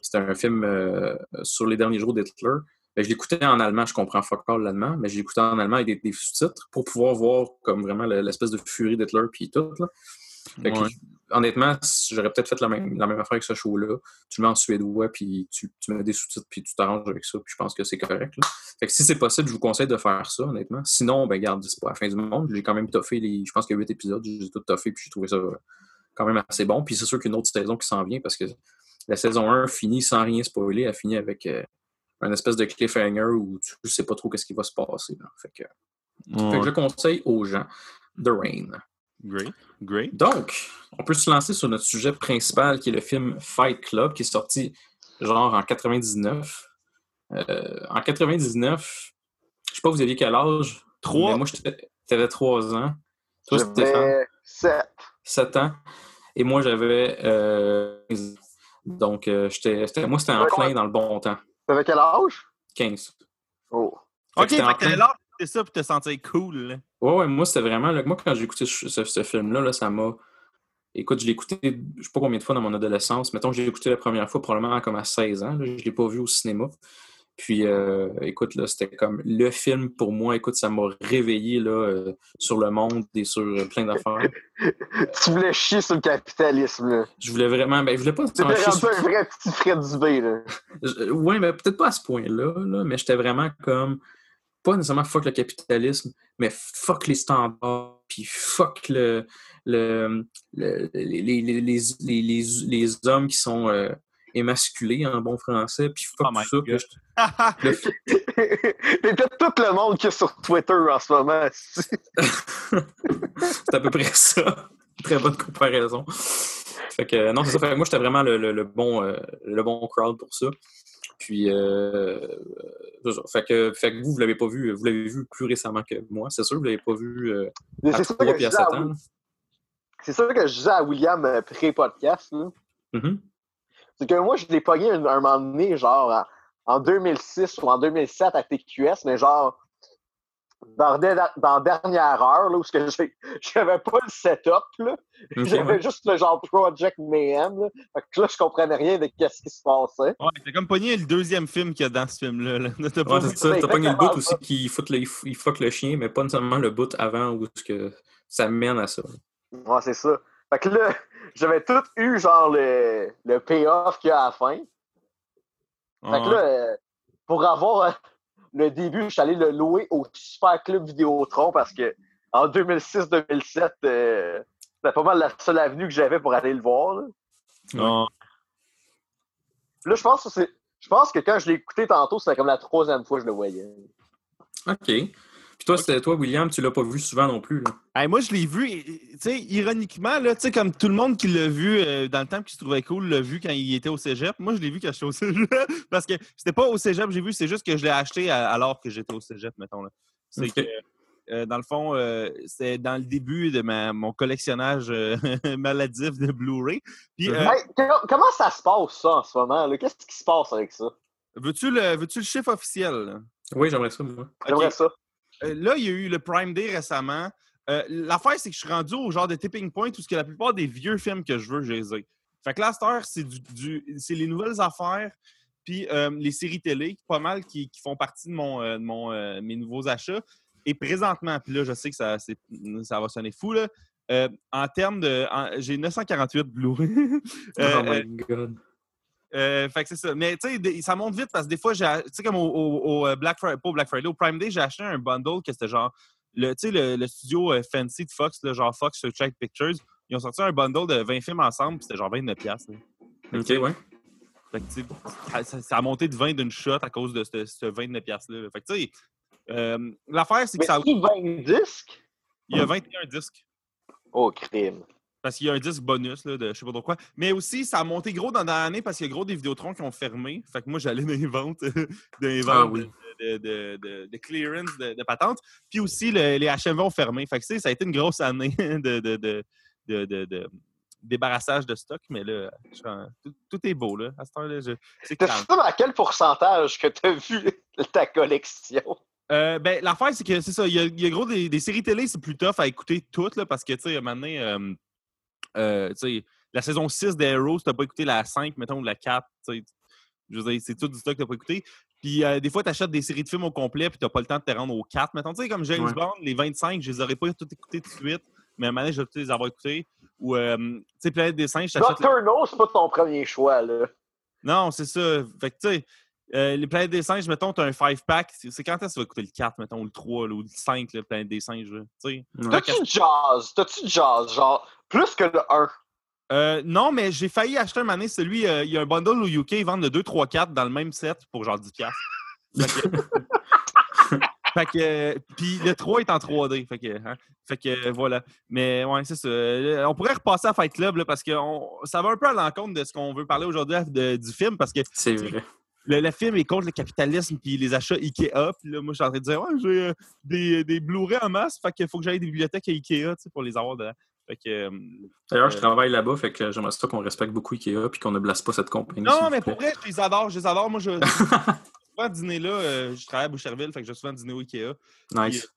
c'était un film euh, sur les derniers jours d'Hitler. Ben, je l'écoutais en allemand, je comprends fuck all l'allemand, mais je l'écoutais en allemand avec des, des sous-titres pour pouvoir voir comme vraiment le- l'espèce de furie d'Hitler puis tout. Là. Fait que Ouais. honnêtement, j'aurais peut-être fait la même, la même affaire avec ce show-là. Tu le mets en suédois, puis tu, tu mets des sous-titres, puis tu t'arranges avec ça, puis je pense que c'est correct. là. Fait que si c'est possible, je vous conseille de faire ça, honnêtement. Sinon, ben garde, c'est pas la fin du monde. J'ai quand même toffé les. Je pense qu'il y a 8 épisodes, j'ai tout toffé, puis j'ai trouvé ça quand même assez bon. Puis c'est sûr qu'il y a une autre saison qui s'en vient parce que la saison 1 finit sans rien spoiler, elle finit avec euh, un espèce de cliffhanger où tu sais pas trop qu'est-ce qui va se passer. là. Fait que, fait que je conseille aux gens The Rain. Great, great. Donc, on peut se lancer sur notre sujet principal qui est le film Fight Club qui est sorti genre en 99. Euh, en 99, je sais pas, vous aviez quel âge? Trois. Mais moi, j'étais- t'avais 3 ans. Toi, Stéphane, J'avais 7. 7 ans. Et moi, j'avais euh, 15. Donc, euh, moi, c'était en plein dans le bon temps. T'avais quel âge? 15. Oh. Ok, fait que t'avais l'air d'écouter ça pour te sentir cool. là. Ouais, ouais, moi, c'était vraiment. là, moi, quand j'ai écouté ce, ce- ce film-là, là, ça m'a. Écoute, je l'ai écouté, je sais pas combien de fois dans mon adolescence. Mettons que j'ai écouté la première fois, probablement comme à 16 ans. là, je l'ai pas vu au cinéma. Puis, euh, écoute, là, c'était comme le film pour moi. Écoute, ça m'a réveillé là, euh, sur le monde et sur euh, plein d'affaires. <laughs> Tu voulais chier sur le capitalisme, là. Je voulais vraiment. Ben, je voulais pas. Chier rendu sur- un vrai petit Fred Dubé, là. <laughs> Je- Ouais, mais peut-être pas à ce point-là, là, mais j'étais vraiment comme, pas nécessairement fuck le capitalisme, mais fuck les standards, puis fuck le, le, le- les, les, les, les, les, les- les hommes qui sont émasculés en bon français, puis fuck Oh ça. Puis je- le- <laughs> T'es peut-être tout le monde qui est sur Twitter en ce moment. <laughs> c'est à peu près ça. Très bonne comparaison. Fait que, non, c'est ça. Moi, j'étais vraiment le, le- le bon, euh, le bon crowd pour ça. Puis, euh, fait, que, fait que vous, vous l'avez pas vu, vous l'avez vu plus récemment que moi, c'est sûr, vous l'avez pas vu euh, à C'est ça, 3 que je puis à disais 7 à ans. C'est ça que je disais à William euh, pré-podcast. là. Mhm. C'est que moi, je l'ai pogné un, un moment donné, genre en, en 2006 ou en 2007 à TQS, mais genre dans, dans dernière heure, là, où ce j'ai- <laughs> j'avais pas le setup, là. J'avais ouais. juste le genre Project Mayhem. Là. Fait que là, je comprenais rien de qu'est-ce qui se passait. Ouais, t'as comme pogné le deuxième film qu'il y a dans ce film-là. là. <laughs> T'as pas Ouais, pas le bout aussi qui fout le, il fuck le chien, mais pas nécessairement le bout avant où ce que ça mène à ça. Ouais, c'est ça. Fait que là, j'avais tout eu, genre, le, le payoff qu'il y a à la fin. Fait que là, euh, pour avoir euh, le début, je suis allé le louer au Super Club Vidéotron parce que en 2006-2007, euh, c'était pas mal la seule avenue que j'avais pour aller le voir. Là. Là, je pense que c'est. Je pense que quand je l'ai écouté tantôt, c'était comme la troisième fois que je le voyais. OK. Puis toi, c'était toi, William, tu l'as pas vu souvent non plus. Là. Hey, moi, je l'ai vu, tu sais, ironiquement, là, tu sais, comme tout le monde qui l'a vu euh, dans le temps qui se trouvait cool l'a vu quand il était au cégep. Moi, je l'ai vu quand j'étais au cégep. <laughs> Parce que c'était pas au cégep, j'ai vu, c'est juste que je l'ai acheté à- alors que j'étais au cégep, mettons. là. C'est que, euh, dans le fond, euh, c'est dans le début de ma- mon collectionnage euh, <laughs> maladif de Blu-ray. Puis. Hey, comment, ça se passe, ça, en ce moment? là? Qu'est-ce qui se passe avec ça? veux-tu le, veux-tu le chiffre officiel? là? Oui, j'aimerais ça, moi. J'aimerais ça. Euh, là, il y a eu le Prime Day récemment. Euh, L'affaire, c'est que je suis rendu au genre de tipping point où ce que la plupart des vieux films que je veux, je les ai. Fait que là, c'est du, du- c'est les nouvelles affaires, puis euh, les séries télé, pas mal, qui, qui font partie de, mon, euh, de mon, mes nouveaux achats. Et présentement, puis là, je sais que ça, ça va sonner fou, là. en termes de. J'ai 948 Blu-ray. <laughs> Oh my God. Euh, fait que c'est ça. Mais tu sais, ça monte vite parce que des fois, j'ai- tu sais, comme au, au- au, euh, Black Friday, pas au Black Friday, au Prime Day, j'ai acheté un bundle que c'était genre, le, tu sais, le, le studio euh, Fancy de Fox, là, genre Fox Searchlight Pictures, ils ont sorti un bundle de 20 films ensemble, puis c'était genre 29$. piastres, là. OK, ouais. Fait que, tu sais, ça, ça- ça a monté de 20 d'une shot à cause de ce, ce 29$. piastres-là, là. Fait que, tu sais, euh, l'affaire, c'est que Mais ça, qui 20 disques? il y a 21 disques. Oh, crime. Parce qu'il y a un disque bonus là, de je sais pas trop quoi. Mais aussi, ça a monté gros dans l'année parce qu'il y a gros des Vidéotrons qui ont fermé. Fait que moi, j'allais dans les ventes, <laughs> dans les Ah ventes oui. de, de- de- de clearance de, de patentes. Puis aussi, le- les HMV ont fermé. Fait que tu sais, ça a été une grosse année <laughs> de, de, de, de- de- de débarrassage de stock. Mais là, en- tout, tout est beau. Là. À cette heure-là, je- c'est Tu calme. sais à quel pourcentage que tu as vu <laughs> ta collection? Euh, ben, l'affaire, c'est que c'est ça. Il y a, il y a gros des, des séries télé, c'est plus tough à écouter toutes, là, parce que, tu sais, euh, euh, tu la saison 6 d'Arrow, si t'as pas écouté la 5, mettons, ou la 4, tu sais, je veux dire, c'est tout du stock que t'as pas écouté. Puis euh, des fois, tu achètes des séries de films au complet, puis t'as pas le temps de te rendre aux 4. Mettons, tu sais, comme James Ouais. Bond, les 25, je les aurais pas toutes écoutées tout de suite, mais à un moment donné, je vais les avoir écoutés. ou euh, tu sais, Planète des singes, t'achètes. le- Nocturno, c'est pas ton premier choix, là. Non, c'est ça. Fait que, tu sais, euh, les Planètes des singes, mettons, t'as un 5-pack. C'est quand est-ce que ça va coûter le 4, mettons, ou le 3, là, ou le 5, le Planète des singes, tu sais? T'as-tu jazz? T'as-tu jazz? Genre, plus que le 1. Euh, non, mais j'ai failli acheter un donné, celui, euh, il y a un bundle au UK, ils vendent le 2, 3, 4 dans le même set pour genre 10$. piastres. Fait que, <laughs> fait que, euh, puis le 3 est en 3D. Fait que, hein, fait que voilà. Mais ouais, c'est ça. Euh, On pourrait repasser à Fight Club là, parce que on- ça va un peu à l'encontre de ce qu'on veut parler aujourd'hui de- du film parce que C'est vrai. le, le film est contre le capitalisme puis les achats Ikea. Puis là, moi, je suis en train de dire, ouais, j'ai euh, des, des Blu-ray en masse, fait qu'il faut que j'aille des bibliothèques à Ikea tu sais, pour les avoir dedans. Euh, D'ailleurs, je Euh, travaille là-bas, fait que j'aimerais ça qu'on respecte beaucoup Ikea puis qu'on ne blesse pas cette compagnie. Non, mais pour vrai, je les adore, je les adore. Moi, je <laughs> souvent dîner là. euh, je travaille à Boucherville, fait que je vais souvent dîner au Ikea. Nice.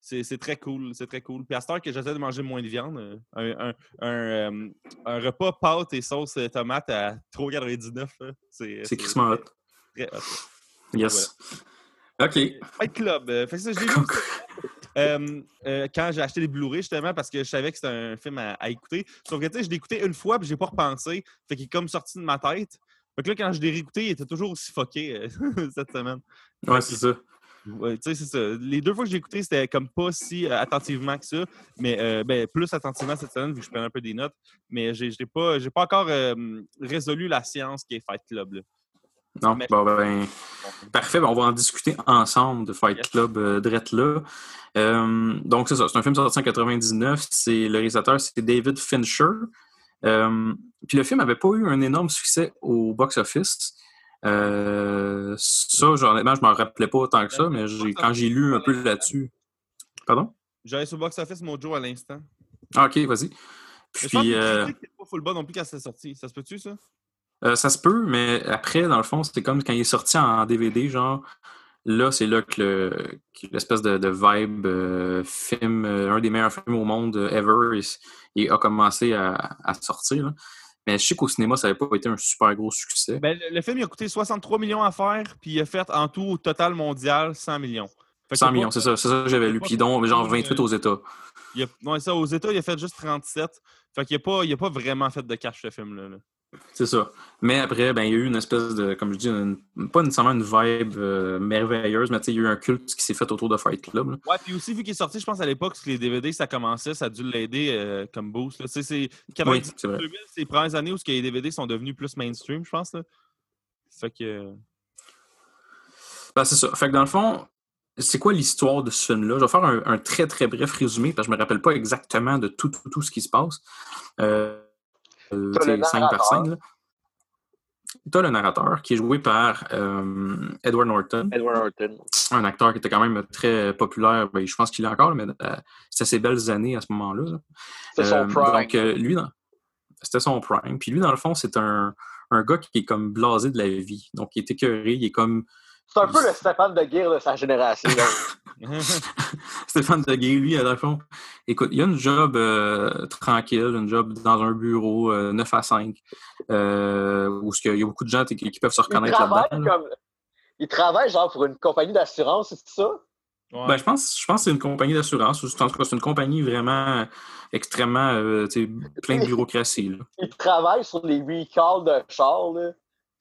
C'est c'est très cool, c'est très cool. Puis à cette heure que j'essaie de manger moins de viande, un, un, un, un repas pâtes et sauce tomate à 3,99, là, c'est C'est crissement hot. très hot. Yes. OK. Fight Club. fait que ça, <laughs> vu euh, euh, quand j'ai acheté les Blu-ray, justement, parce que je savais que c'était un film à, à écouter. Sauf que, tu sais, je l'ai écouté une fois, puis j'ai pas repensé. Fait qu'il est comme sorti de ma tête. Fait que là, quand je l'ai réécouté, il était toujours aussi fucké euh, <laughs> cette semaine. Ouais, c'est ça. Ouais, tu sais, c'est ça. Les deux fois que j'ai écouté, c'était comme pas si euh, attentivement que ça, mais euh, ben, plus attentivement cette semaine, vu que je prenais un peu des notes. Mais j'ai pas, pas encore euh, résolu la science qui est Fight Club. Là. Non, Mais- bon, ben, parfait. Ben, on va en discuter ensemble de Fight Yes. Club euh, drette là. Euh, donc, c'est ça. C'est un film sorti en 99. C'est, le réalisateur, c'est David Fincher. Euh, puis le film n'avait pas eu un énorme succès au box-office. Euh, ça, honnêtement, je m'en rappelais pas autant que ça, mais quand j'ai lu un peu là-dessus. Pardon? J'allais sur Box Office Mojo à l'instant. Ah, ok, vas-y. Mais je pense que Puis, euh, pas full bas non plus quand c'est sorti. Ça se peut-tu, ça? Euh, ça se peut, mais après, dans le fond, c'était comme quand il est sorti en DVD, genre, là, c'est là que le- que l'espèce de, de vibe euh, film, euh, un des meilleurs films au monde ever, a commencé à, à sortir. là. Mais je sais qu'au cinéma, ça n'avait pas été un super gros succès. Ben, le, le film il a coûté 63 millions à faire, puis il a fait en tout au total mondial 100 millions. Fait que 100 il a millions, c'est ça, c'est ça que j'avais lu. Puis donc, genre 28 aux États. il a- ça, aux États, il a fait juste 37. Fait qu'il n'a pas, il a pas vraiment fait de cash, ce film-là. là. C'est ça. Mais après, ben, il y a eu une espèce de, comme je dis, une- pas nécessairement une vibe euh, merveilleuse, mais tu sais, il y a eu un culte qui s'est fait autour de Fight Club. là. Ouais, puis aussi, vu qu'il est sorti, je pense à l'époque, que les DVD, ça commençait, ça a dû l'aider euh, comme boost. là. C'est 90 Oui, c'est vrai. 2000, c'est les premières années où les DVD sont devenus plus mainstream, je pense. Là. Fait que. Ben, c'est ça. Fait que dans le fond, c'est quoi l'histoire de ce film-là? Je vais faire un, un très, très bref résumé parce que je me rappelle pas exactement de tout, tout, tout ce qui se passe. Euh, euh, tu narrateur. scène. là. T'as le narrateur qui est joué par euh, Edward Norton, Edward Norton. un acteur qui était quand même très populaire. Ben, je pense qu'il est encore, mais euh, c'était ses belles années à ce moment-là. là. C'est son Euh, prime. Donc, lui, c'était son prime. Puis lui, dans le fond, c'est un, un gars qui est comme blasé de la vie. Donc, il est écœuré, il est comme C'est un peu le Stéphane de Guerre de sa génération. <laughs> Stéphane Deguay, lui, à la fond, écoute, il y a une job euh, tranquille, une job dans un bureau euh, 9 à 5, euh, où il y a beaucoup de gens qui, qui peuvent se reconnaître là-dedans. là. comme. Il travaille genre pour une compagnie d'assurance, c'est ça? Ouais. Ben, je pense, je pense que c'est une compagnie d'assurance, ou en tout cas, c'est une compagnie vraiment extrêmement, euh, plein de bureaucratie. là. <laughs> Il travaille sur les recalls de char, là.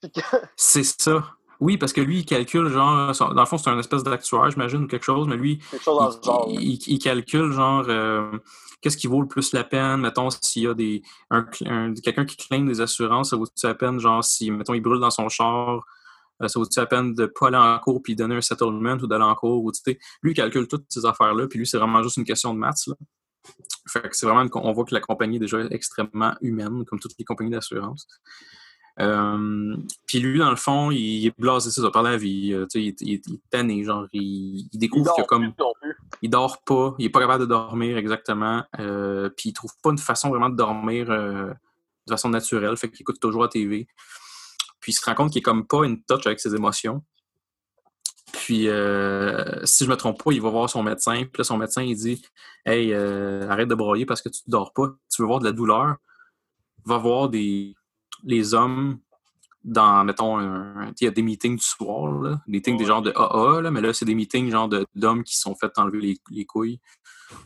Puis que- C'est ça. Oui, parce que lui, il calcule, genre, dans le fond, c'est un espèce d'actuaire, j'imagine, ou quelque chose, mais lui, chose genre. il, calcule genre euh, qu'est-ce qui vaut le plus la peine, mettons s'il y a des un, quelqu'un qui claim des assurances, ça vaut-tu la peine, genre si mettons il brûle dans son char, euh, ça vaut-tu la peine de pas aller en cours puis donner un settlement ou d'aller en cours ou tu sais, lui il calcule toutes ces affaires-là, puis lui c'est vraiment juste une question de maths là. Fait que c'est vraiment une on voit que la compagnie est déjà extrêmement humaine, comme toutes les compagnies d'assurance. Euh, puis lui, dans le fond, il est blasé, ça, par la vie. euh, tu sais, il, est- il il est tanné, genre, il, découvre que comme il dort pas, il est pas capable de dormir exactement, euh, puis il trouve pas une façon vraiment de dormir euh, de façon naturelle, fait qu'il écoute toujours la TV. Puis il se rend compte qu'il est comme pas une touch avec ses émotions. Puis si je me trompe pas, il va voir son médecin, puis là son médecin il dit "Hey, arrête de broyer parce que tu dors pas, tu veux voir de la douleur, va voir des les hommes dans, mettons, il y a des meetings du soir, là, des meetings des genres de AA, là, mais là, c'est des meetings genre d'hommes qui sont fait enlever les, les couilles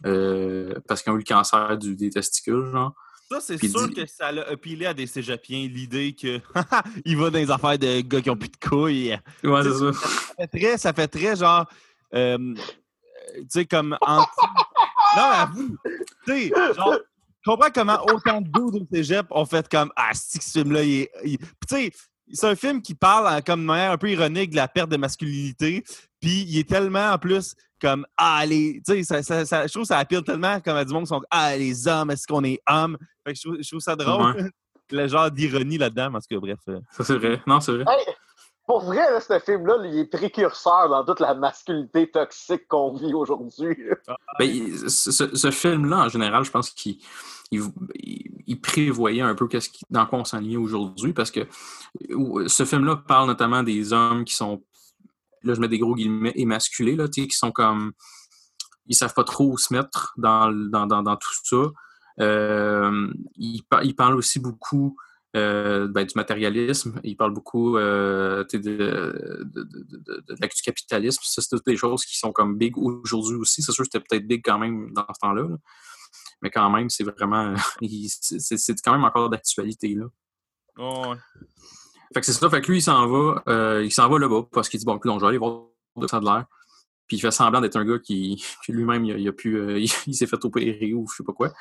euh, parce qu'ils ont eu le cancer du, des testicules, genre. Ça, c'est sûr que ça a appelé à des cégepiens l'idée que <laughs> il va dans les affaires de gars qui ont plus de couilles. Ouais, c'est ça. Ça fait très, ça fait très genre. euh, tu sais, comme anti. non, mais avoue. Tu sais, genre. Je comprends comment autant de dudes au cégep ont fait comme Ah, si ce film-là, il est. il- Puis tu sais, c'est un film qui parle en- comme de manière un peu ironique de la perte de masculinité. Puis il est tellement en plus comme Ah, les. Tu sais, ça, ça, ça- je trouve que ça appelle tellement comme à du monde qui sont Ah, les hommes, est-ce qu'on est hommes? Fait que je trouve, je trouve ça drôle. <laughs> Le genre d'ironie là-dedans, parce que bref. euh, Ça, c'est vrai. Non, c'est vrai. Hey, pour vrai, ce film-là, il est précurseur dans toute la masculinité toxique qu'on vit aujourd'hui. là. Ben, ce, film-là, en général, je pense qu'il il, il- il prévoyait un peu dans quoi on s'enlignait aujourd'hui parce que ce film-là parle notamment des hommes qui sont, là, je mets des gros guillemets, émasculés, là, qui sont comme. Ils savent pas trop où se mettre dans, tout ça. Euh, il, il parle aussi beaucoup euh, ben, du matérialisme. Il parle beaucoup euh, de, de, du capitalisme. Ça, c'est toutes des choses qui sont comme big aujourd'hui aussi. C'est sûr que c'était peut-être big quand même dans ce temps-là. là. Mais quand même, c'est vraiment. <laughs> c'est quand même encore d'actualité. là. ouais. Fait que c'est ça. Fait que lui, il s'en va, euh, il s'en va là-bas parce qu'il dit Bon, puis je vais aller voir de ça de l'air. Puis il fait semblant d'être un gars qui, <laughs> qui lui-même, il, a- il a pu, euh, <laughs> il, il s'est fait opérer ou je sais pas quoi.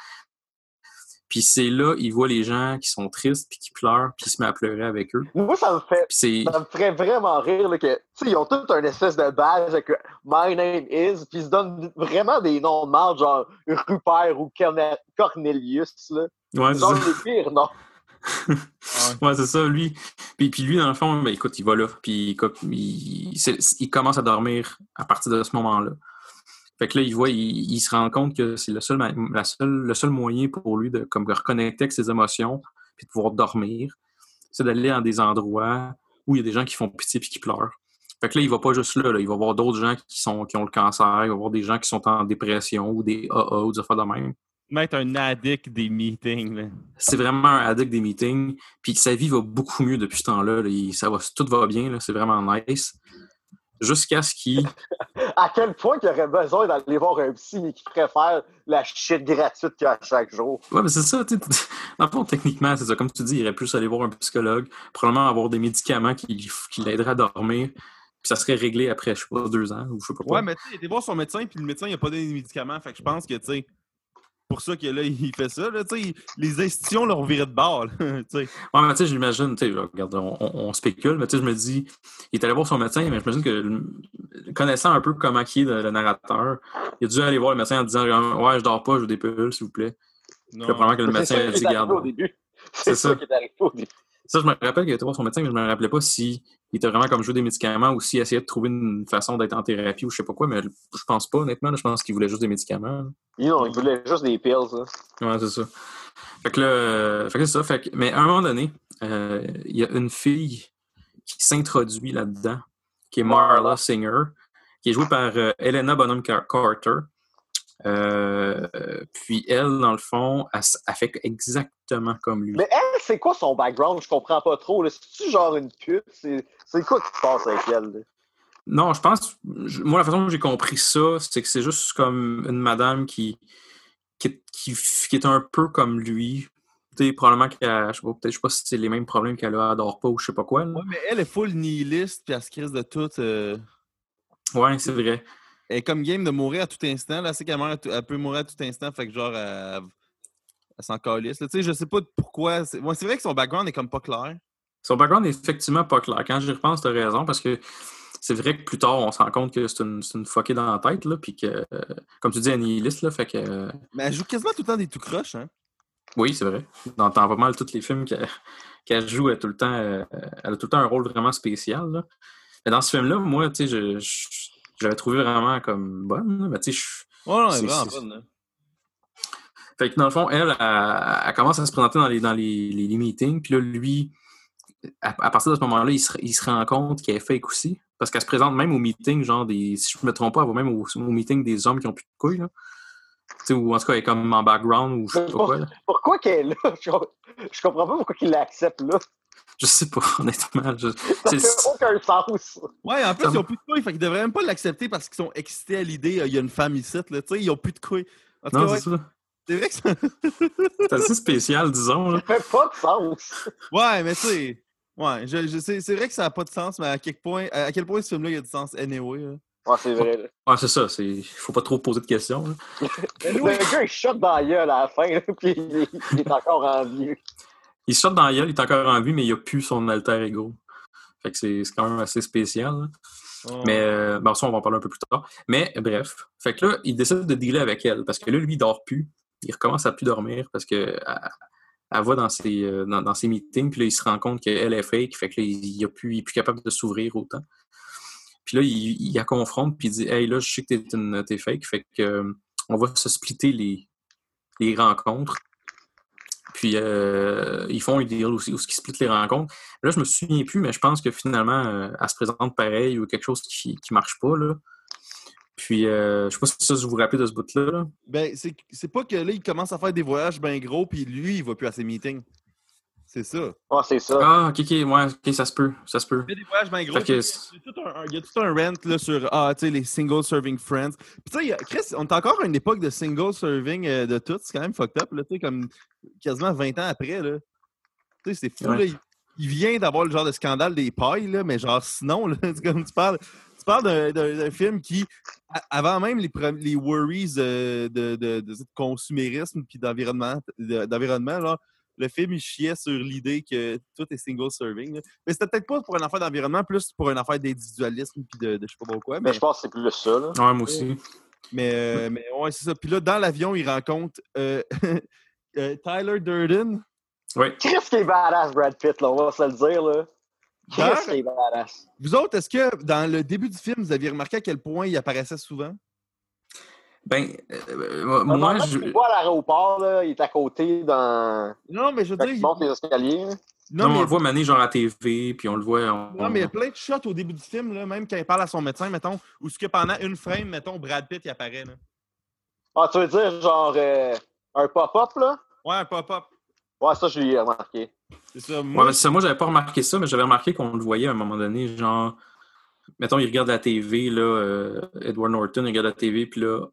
Puis c'est là, il voit les gens qui sont tristes, puis qui pleurent, puis il se met à pleurer avec eux. Moi, ça me fait ça me ferait vraiment rire là, que, tu sais, ils ont tout un espèce de badge avec My name is, puis ils se donnent vraiment des noms de marde, genre Rupert ou Corne- Cornelius, là. Ouais, c'est Genre ça. les pires noms. <laughs> Ouais, c'est ça, lui. Puis, puis lui, dans le fond, ben, écoute, il va là, puis il commence à dormir à partir de ce moment-là. Fait que là, il voit, il, il se rend compte que c'est le seul, la seule, le seul moyen pour lui de comme, reconnecter avec ses émotions, puis de pouvoir dormir, c'est d'aller dans des endroits où il y a des gens qui font pitié puis qui pleurent. Fait que là, il va pas juste là, là. il va voir d'autres gens qui, sont, qui ont le cancer, il va voir des gens qui sont en dépression ou des AA ou des affaires de même. Mettre un addict des meetings. C'est vraiment un addict des meetings. Puis sa vie va beaucoup mieux depuis ce temps-là. là. Ça va, tout va bien. C'est vraiment nice. Jusqu'à ce qu'il. À quel point qu'il aurait besoin d'aller voir un psy, mais qui préfère la shit gratuite qu'il y a à chaque jour? Ouais, mais c'est ça. tu sais, Dans le fond, techniquement, c'est ça. Comme tu dis, il aurait pu aller voir un psychologue, probablement avoir des médicaments qui, qui l'aideraient à dormir. Puis ça serait réglé après, je sais pas, deux ans ou je sais pas quoi. Ouais, mais tu sais, il était voir son médecin, puis le médecin, il a pas donné de médicaments. Fait que je pense que, tu sais, pour ça que là, <laughs> il fait ça. Là, tu sais, les institutions leur viraient de bord. là, <laughs> tu sais. Ouais, mais tu sais, j'imagine, tu sais, là, regarde, on, on- on spécule, mais tu sais, je me dis, il est allé voir son médecin, mais j'imagine que, connaissant un peu comment qui est le, le narrateur, il a dû aller voir le médecin en disant, Ouais, je dors pas, je veux des pilules, s'il vous plaît. Puis là, probablement que le C'est médecin ça a dit, garde. au début. C'est C'est ça. ça qui est arrivé au début. Ça, je me rappelle qu'il était voir son médecin, mais je me rappelais pas s'il était vraiment comme jouer des médicaments ou s'il essayait de trouver une façon d'être en thérapie ou je sais pas quoi, mais je pense pas, honnêtement. là, je pense qu'il voulait juste des médicaments. Non, il voulait juste des pills. hein. Ouais, c'est ça. Fait que là, euh, fait que c'est ça. Fait que, mais à un moment donné, euh, il y a une fille qui s'introduit là-dedans, qui est Marla Singer, qui est jouée par euh, Helena Bonham Car- Carter. Euh, puis elle, dans le fond, elle, fait exactement comme lui. Mais elle, c'est quoi son background? Je comprends pas trop. C'est-tu genre une pute? C'est quoi qui se passe avec elle? là? Non, je pense. je- moi, la façon dont j'ai compris ça, c'est que c'est juste comme une madame qui, qui, est- qui, qui est un peu comme lui. Tu sais, probablement qu'elle. Je sais pas, peut-être, je sais pas si c'est les mêmes problèmes qu'elle a, elle dort pas ou je sais pas quoi. là. Ouais, mais elle est full nihiliste, puis elle se crise de tout. euh, Ouais, c'est vrai. Elle est comme game de mourir à tout instant. Là, c'est qu'elle meurt elle peut mourir à tout instant. Fait que genre, elle, elle s'en calisse. Tu sais, je sais pas pourquoi. C'est ouais, c'est vrai que son background est comme pas clair. Son background est effectivement pas clair. Quand j'y repense, t'as raison, parce que c'est vrai que plus tard, on se rend compte que c'est une, c'est une fuckée dans la tête, là, puis que, euh, comme tu dis, elle est nihiliste, là, fait que. euh, Mais elle joue quasiment tout le temps des tout croches, hein. Oui, c'est vrai. Dans, dans pas mal tous les films qu'elle qu'elle joue, elle a, tout le temps, euh, elle a tout le temps un rôle vraiment spécial. là. Mais dans ce film-là, moi, tu sais, je, je, je l'avais trouvé vraiment comme bonne. Mais tu sais, je- Ouais, non, elle C'est- est vraiment bonne, là. fait que dans le fond, elle, elle, elle commence à se présenter dans les, dans les, les- les meetings. Puis là, lui, à, à partir de ce moment-là, il se, il se rend compte qu'elle est fake aussi. Parce qu'elle se présente même au meeting, genre des. Si je me trompe pas, elle va même au, au meeting des hommes qui ont plus de couilles. Là. Tu sais, ou en tout cas, elle est comme en background ou je sais pas quoi. là. Pourquoi qu'elle est là? <laughs> Je, je comprends pas pourquoi qu'il l'accepte là. Je sais pas, <laughs> honnêtement. je- Ça c'est- fait aucun sens. Ouais, en plus, Ça ils ont plus de couilles. Fait qu'ils devraient même pas l'accepter parce qu'ils sont excités à l'idée, euh, il y a une femme ici, là. Tu sais, ils ont plus de couilles. En Non, c'est ouais, ça. C'est vrai que ça... <laughs> C'est assez spécial, disons. Là. Ça fait pas de sens. Ouais, mais tu sais. Ouais, je, je c'est vrai que ça n'a pas de sens, mais à quel point, à quel point ce film-là, il a du sens anyway. là. Ouais, c'est vrai. là. Ouais, c'est ça. Il faut pas trop poser de questions. là. <laughs> Le gars, il shot dans la gueule à la fin, là, puis il, est- il est encore en vie. Il sort dans la gueule, il est encore en vie, mais il a plus son alter ego. Fait que c'est quand même assez spécial. là. Oh. Mais euh, bon, ça, on va en parler un peu plus tard. Mais bref. Fait que là, il décide de dealer avec elle. Parce que là, lui, il dort plus. Il recommence à plus dormir parce que elle, elle va dans ses, euh, dans, dans ses meetings, puis là, il se rend compte qu'elle est fake. Fait que là, il, a plus, plus capable de s'ouvrir autant. Puis là, il, il la confronte, puis il dit Hey, là, je sais que t'es, une- t'es fake. Fait que euh, on va se splitter les, les rencontres. Puis euh, ils font un deal aussi où ils splitent les rencontres. Là, je me souviens plus, mais je pense que finalement, euh, elle se présente pareil ou quelque chose qui, qui marche pas. Là. Puis, euh, je sais pas si ça, je vous rappelle de ce bout-là. là. Ben, c'est c'est pas que là, il commence à faire des voyages bien gros, puis lui, il va plus à ses meetings. C'est ça. Ouais, c'est ça. Ah, ok, ok, ouais, ok, ça se peut, ça se peut. Il fait des voyages bien gros. Fait que puis Il y, a tout un, rent là, sur ah, tu sais, les single serving friends. Puis tu sais, Chris, on est encore à une époque de single serving euh, de tout. C'est quand même fucked up, là, tu sais, comme quasiment 20 ans après. Là. Tu sais, c'est fou. Ouais. Là, il, il vient d'avoir le genre de scandale des pailles, là, mais genre sinon, là, <laughs> comme tu parles. Tu parles d'un- film qui, avant même les, les worries euh, de, de, de- de consumérisme puis d'environnement, de- d'environnement, là, le film, il chiait sur l'idée que tout est single serving. là. Mais c'était peut-être pas pour une affaire d'environnement, plus pour une affaire d'individualisme puis de, de je sais pas quoi. Mais Mais, je pense que c'est plus ça, là. Ouais, moi aussi. mais, euh, mais ouais, c'est ça. Puis là, dans l'avion, il rencontre euh, <laughs> euh, Tyler Durden. Ouais. Qu'est-ce qui est badass, Brad Pitt, là, on va se le dire, là. Qu'est-ce qui est badass? Vous autres, est-ce que dans le début du film, vous aviez remarqué à quel point il apparaissait souvent? Ben, euh, moi, Normalement, je. tu vois à l'aéroport, là, il est à côté dans... Non, mais je veux dire. il monte les escaliers. Non, Non, mais on le voit maner genre à la TV, puis on le voit. on- Non, mais il y a plein de shots au début du film, là, même quand il parle à son médecin, mettons, où ce que pendant une frame, mettons, Brad Pitt, il apparaît. Là. Ah, tu veux dire, genre, euh, un pop-up, là? Ouais, un pop-up. Ouais, ça, je l'ai remarqué. C'est ça. Ouais, Moi, c'est ça, moi, j'avais pas remarqué ça, mais j'avais remarqué qu'on le voyait à un moment donné, genre, mettons, il regarde la TV, là, euh, Edward Norton, il regarde la TV, puis là,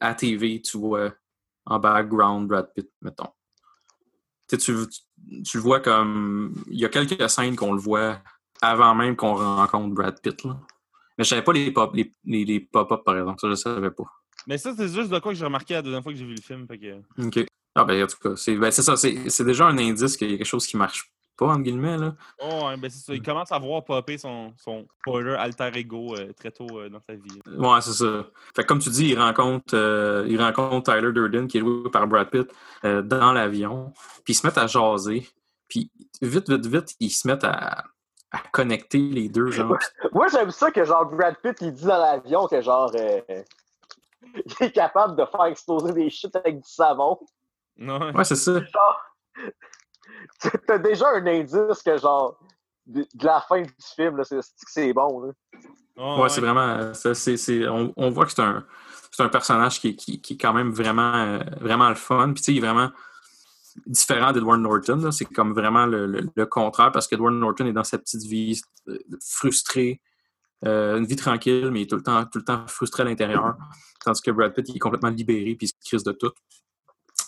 à TV, tu vois en background Brad Pitt, mettons. Tu, tu, tu, le vois comme. Il y a quelques scènes qu'on le voit avant même qu'on rencontre Brad Pitt, là. Mais je savais pas les pop les, les, les pop-up, par exemple, ça, je savais pas. mais ça, c'est juste de quoi que j'ai remarqué la deuxième fois que j'ai vu le film. Fait que... OK. Ah, ben, en tout cas, c'est ben, ça, c'est c'est déjà un indice qu'il y a quelque chose qui marche pas, entre guillemets, là. Oh, ouais, ben c'est ça. Il commence à voir popper son, son spoiler alter ego euh, très tôt euh, dans sa vie. Ouais, c'est ça. Fait que comme tu dis, il rencontre, euh, il rencontre Tyler Durden, qui est joué par Brad Pitt, euh, dans l'avion. Puis ils se mettent à jaser. Puis vite, vite, vite, ils se mettent à, à connecter les deux, genre. Moi, j'aime ça que, genre, Brad Pitt, il dit dans l'avion que, genre, euh, <laughs> il est capable de faire exploser des shit avec du savon. Ouais. Ouais, c'est ça. Genre, <laughs> t'as déjà un indice que, genre, de, de la fin du film, là, c'est bon, là. Oh, Ouais, c'est vraiment. ça, c'est- c'est- on, on voit que c'est un, personnage qui, est- qui, qui est quand même vraiment, euh, vraiment le fun. Puis, tu sais, il est vraiment différent d'Edward Norton. là. C'est comme vraiment le, le- le contraire parce qu'Edward Norton est dans sa petite vie euh, frustré, euh, une vie tranquille, mais il est tout le temps, tout le temps frustré à l'intérieur. Tandis que Brad Pitt, il est complètement libéré puis il se crise de tout.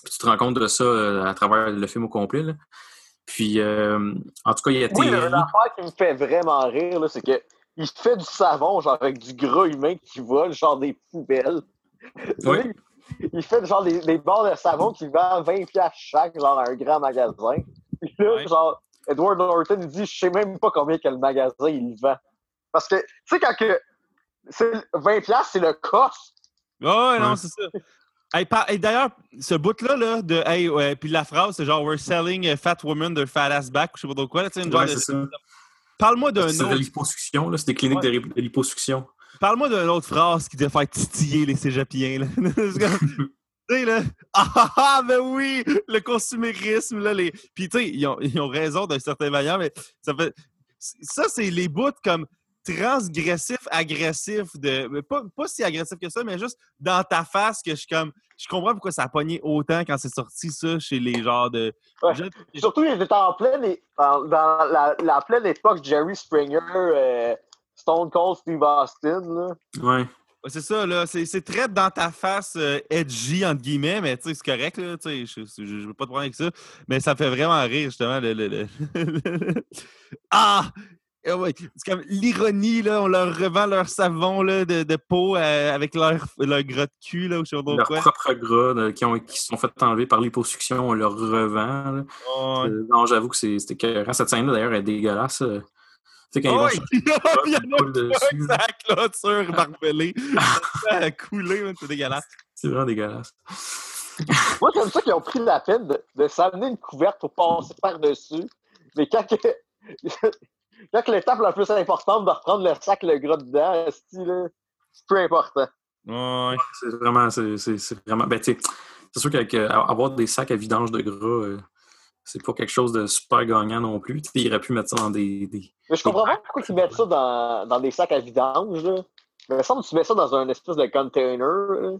Puis tu te rends compte de ça euh, à travers le film au complet. là. Puis, euh, en tout cas, il y a Oui, il y a Terry. une affaire qui me fait vraiment rire, là, c'est que il fait du savon, genre, avec du gras humain qui vole, genre des poubelles. Oui. Il fait, genre, des, des barres de savon qui vendent 20$ piastres chaque, genre, à un grand magasin. Puis là, Ouais. genre, Edward Norton, il dit, je sais même pas combien que le magasin, il vend. Parce que, tu sais, quand que... c'est- 20$, piastres, c'est le cost. Ouais, ouais, non, c'est ça. Hey, par- hey, D'ailleurs, ce bout-là, là, de hey, ouais, puis la phrase, c'est genre We're selling a fat woman de fat ass back, ou je sais pas trop quoi. Là, tu sais, une genre Ouais, de-. Parle-moi d'un C'est de autre. l'hyposuction, là. C'est des cliniques de de l'hyposuction. Parle-moi d'une autre phrase qui devait faire titiller les cégepiens. Là. <laughs> <laughs> Tu sais, là. Ah, ah, ah, ben oui! Le consumérisme, là. Les... Puis, tu sais, ils ont, ils ont raison d'un certain manière, mais ça fait. Ça, c'est les bouts comme transgressifs, agressifs, de. mais Pas, pas si agressif que ça, mais juste dans ta face que je suis comme. Je comprends pourquoi ça a pogné autant quand c'est sorti, ça, chez les genres de. Ouais. Je- Surtout, il était en pleine, dans la, la pleine époque Jerry Springer, euh, Stone Cold Steve Austin, là. Ouais. C'est ça, là. C'est c'est très dans ta face euh, edgy, entre guillemets, mais tu sais, c'est correct, là. Tu sais, je, je, je veux pas te prendre avec ça. Mais ça fait vraiment rire, justement. Le, le- le- ah! Comme l'ironie, là. On leur revend leur savon là, de, de peau euh, avec leur, leur gras de cul, là, ou je sais pas Leur quoi. propre gras euh, qui, ont, qui se sont fait enlever par l'hyposuction, on leur revend. là. Euh, non, j'avoue que c'est- c'était écœurant. Cette scène-là, d'ailleurs, est dégueulasse. Tu sais, quand ils vont Ouais, chercher <laughs> il y en a <laughs> clôture <laughs> barbelée. ça a coulé, c'est dégueulasse. C'est vraiment dégueulasse. Moi, j'aime ça qu'ils ont pris la peine de, de s'amener une couverte pour passer par-dessus. Mais quand, quand que l'étape la plus importante de reprendre le sac, le gras dedans, là, c'est peu important. Ouais. C'est vraiment, c'est vraiment. Ben, c'est sûr qu'avoir des sacs à vidange de gras, euh, c'est pas quelque chose de super gagnant non plus. Tu sais, il aurait pu mettre ça dans des. des- Mais je comprends pas pourquoi ils mettent ça dans, dans des sacs à vidange. Là. Mais il me semble que tu mets ça dans un espèce de container. là.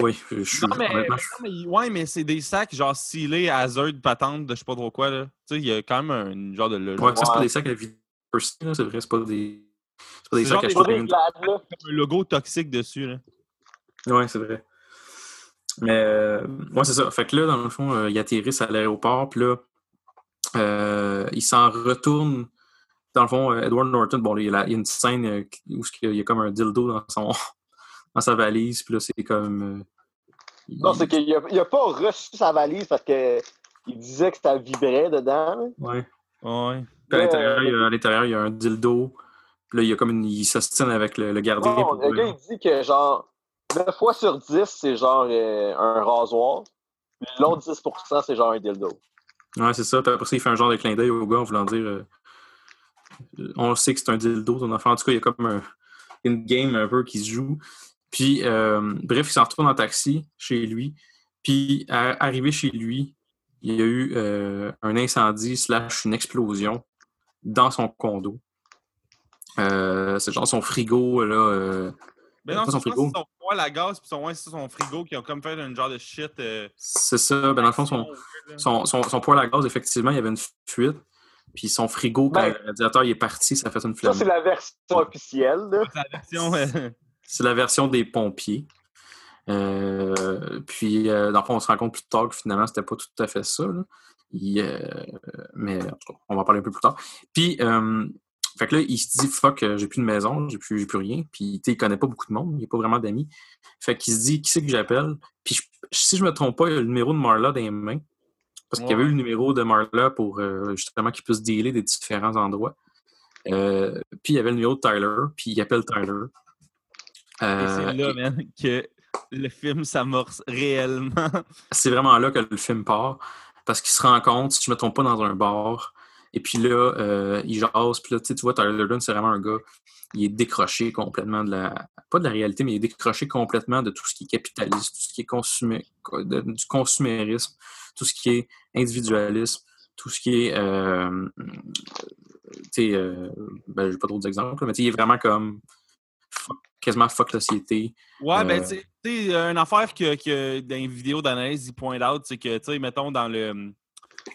Oui, je suis. Non, mais, honnêtement, mais je- non, mais- ouais, mais c'est des sacs genre scellés à Hazard, patente, de je sais pas trop quoi, là. Tu sais, il y a quand même un genre de logique. Ouais, ça, c'est pas Ouais. des sacs à là, C'est vrai, c'est pas des. C'est pas des sacs à des- glades, là. un logo toxique dessus, là. Oui, c'est vrai. Mais, euh, ouais, c'est ça. Fait que là, dans le fond, euh, ils atterrissent à l'aéroport, puis là, euh, ils s'en retournent. Dans le fond, euh, Edward Norton, bon, il y a, la- il y a une scène euh, où il y a comme un dildo dans, son, dans sa valise, puis là, c'est comme. euh, il- Non, c'est qu'il a, il a pas reçu sa valise parce que il disait que ça vibrait dedans. Ouais. Ouais. Puis à l'intérieur, Euh, il y a- à l'intérieur, il y a un dildo. Puis là, il y a comme une. Il s'ostine avec le, le gardien. Non, pour- le gars, il dit que genre 9 fois sur 10, c'est genre euh, un rasoir. Puis L'autre 10%, c'est genre un dildo. Ouais, c'est ça. Puis après ça, il fait un genre de clin d'œil au gars en voulant dire euh, on sait que c'est un dildo, ton enfant. En tout cas, il y a comme un- une game un peu qui se joue. Puis, euh, bref, il s'en retourne en taxi chez lui. Puis, à- arrivé chez lui, il y a eu euh, un incendie slash une explosion dans son condo. Euh, c'est genre son frigo, là. euh, Mais Pas non, son son frigo. son poêle à gaz puis son, ouais, c'est ça, son frigo qui ont comme fait un genre de shit. euh, c'est ça. Ben, dans le fond, son, son, son, son poêle à gaz, effectivement, il y avait une fuite. Puis son frigo, quand Ben, le radiateur il est parti, ça a fait une Ça, flamme. c'est la version officielle. là. C'est <laughs> la version. C'est la version des pompiers. Euh, puis, euh, dans le fond, on se rend compte plus tard que finalement, c'était pas tout à fait ça. là. Il, euh, mais on va en parler un peu plus tard. Puis, euh, fait que là, il se dit fuck, j'ai plus de maison, j'ai plus, plus rien. Puis, tu sais, il connaît pas beaucoup de monde, il a pas vraiment d'amis. Fait qu'il se dit qui c'est que j'appelle? Puis, je- si je me trompe pas, il y a le numéro de Marla dans les mains. Parce qu'il y avait eu le numéro de Marla pour justement qu'il puisse dealer des différents endroits. Puis il y avait le numéro de Tyler, puis il appelle Tyler. Et Euh, c'est là, man, que le film s'amorce réellement. <laughs> c'est vraiment là que le film part. Parce qu'il se rend compte, si je ne me trompe pas, dans un bar. Et puis là, euh, il jase. Puis là, tu vois, Tyler Durden, c'est vraiment un gars. Il est décroché complètement de la. Pas de la réalité, mais il est décroché complètement de tout ce qui est capitaliste, tout ce qui est consumé, de- du consumérisme, tout ce qui est individualisme, tout ce qui est. Euh, tu sais, euh, ben, j'ai pas d'autres exemples, mais il est vraiment comme. Fuck- quasiment fuck la société. Ouais, ben, Euh, tu sais, tu sais, une affaire que, que dans les vidéos d'analyse, il point out, c'est que, tu sais, mettons, dans le,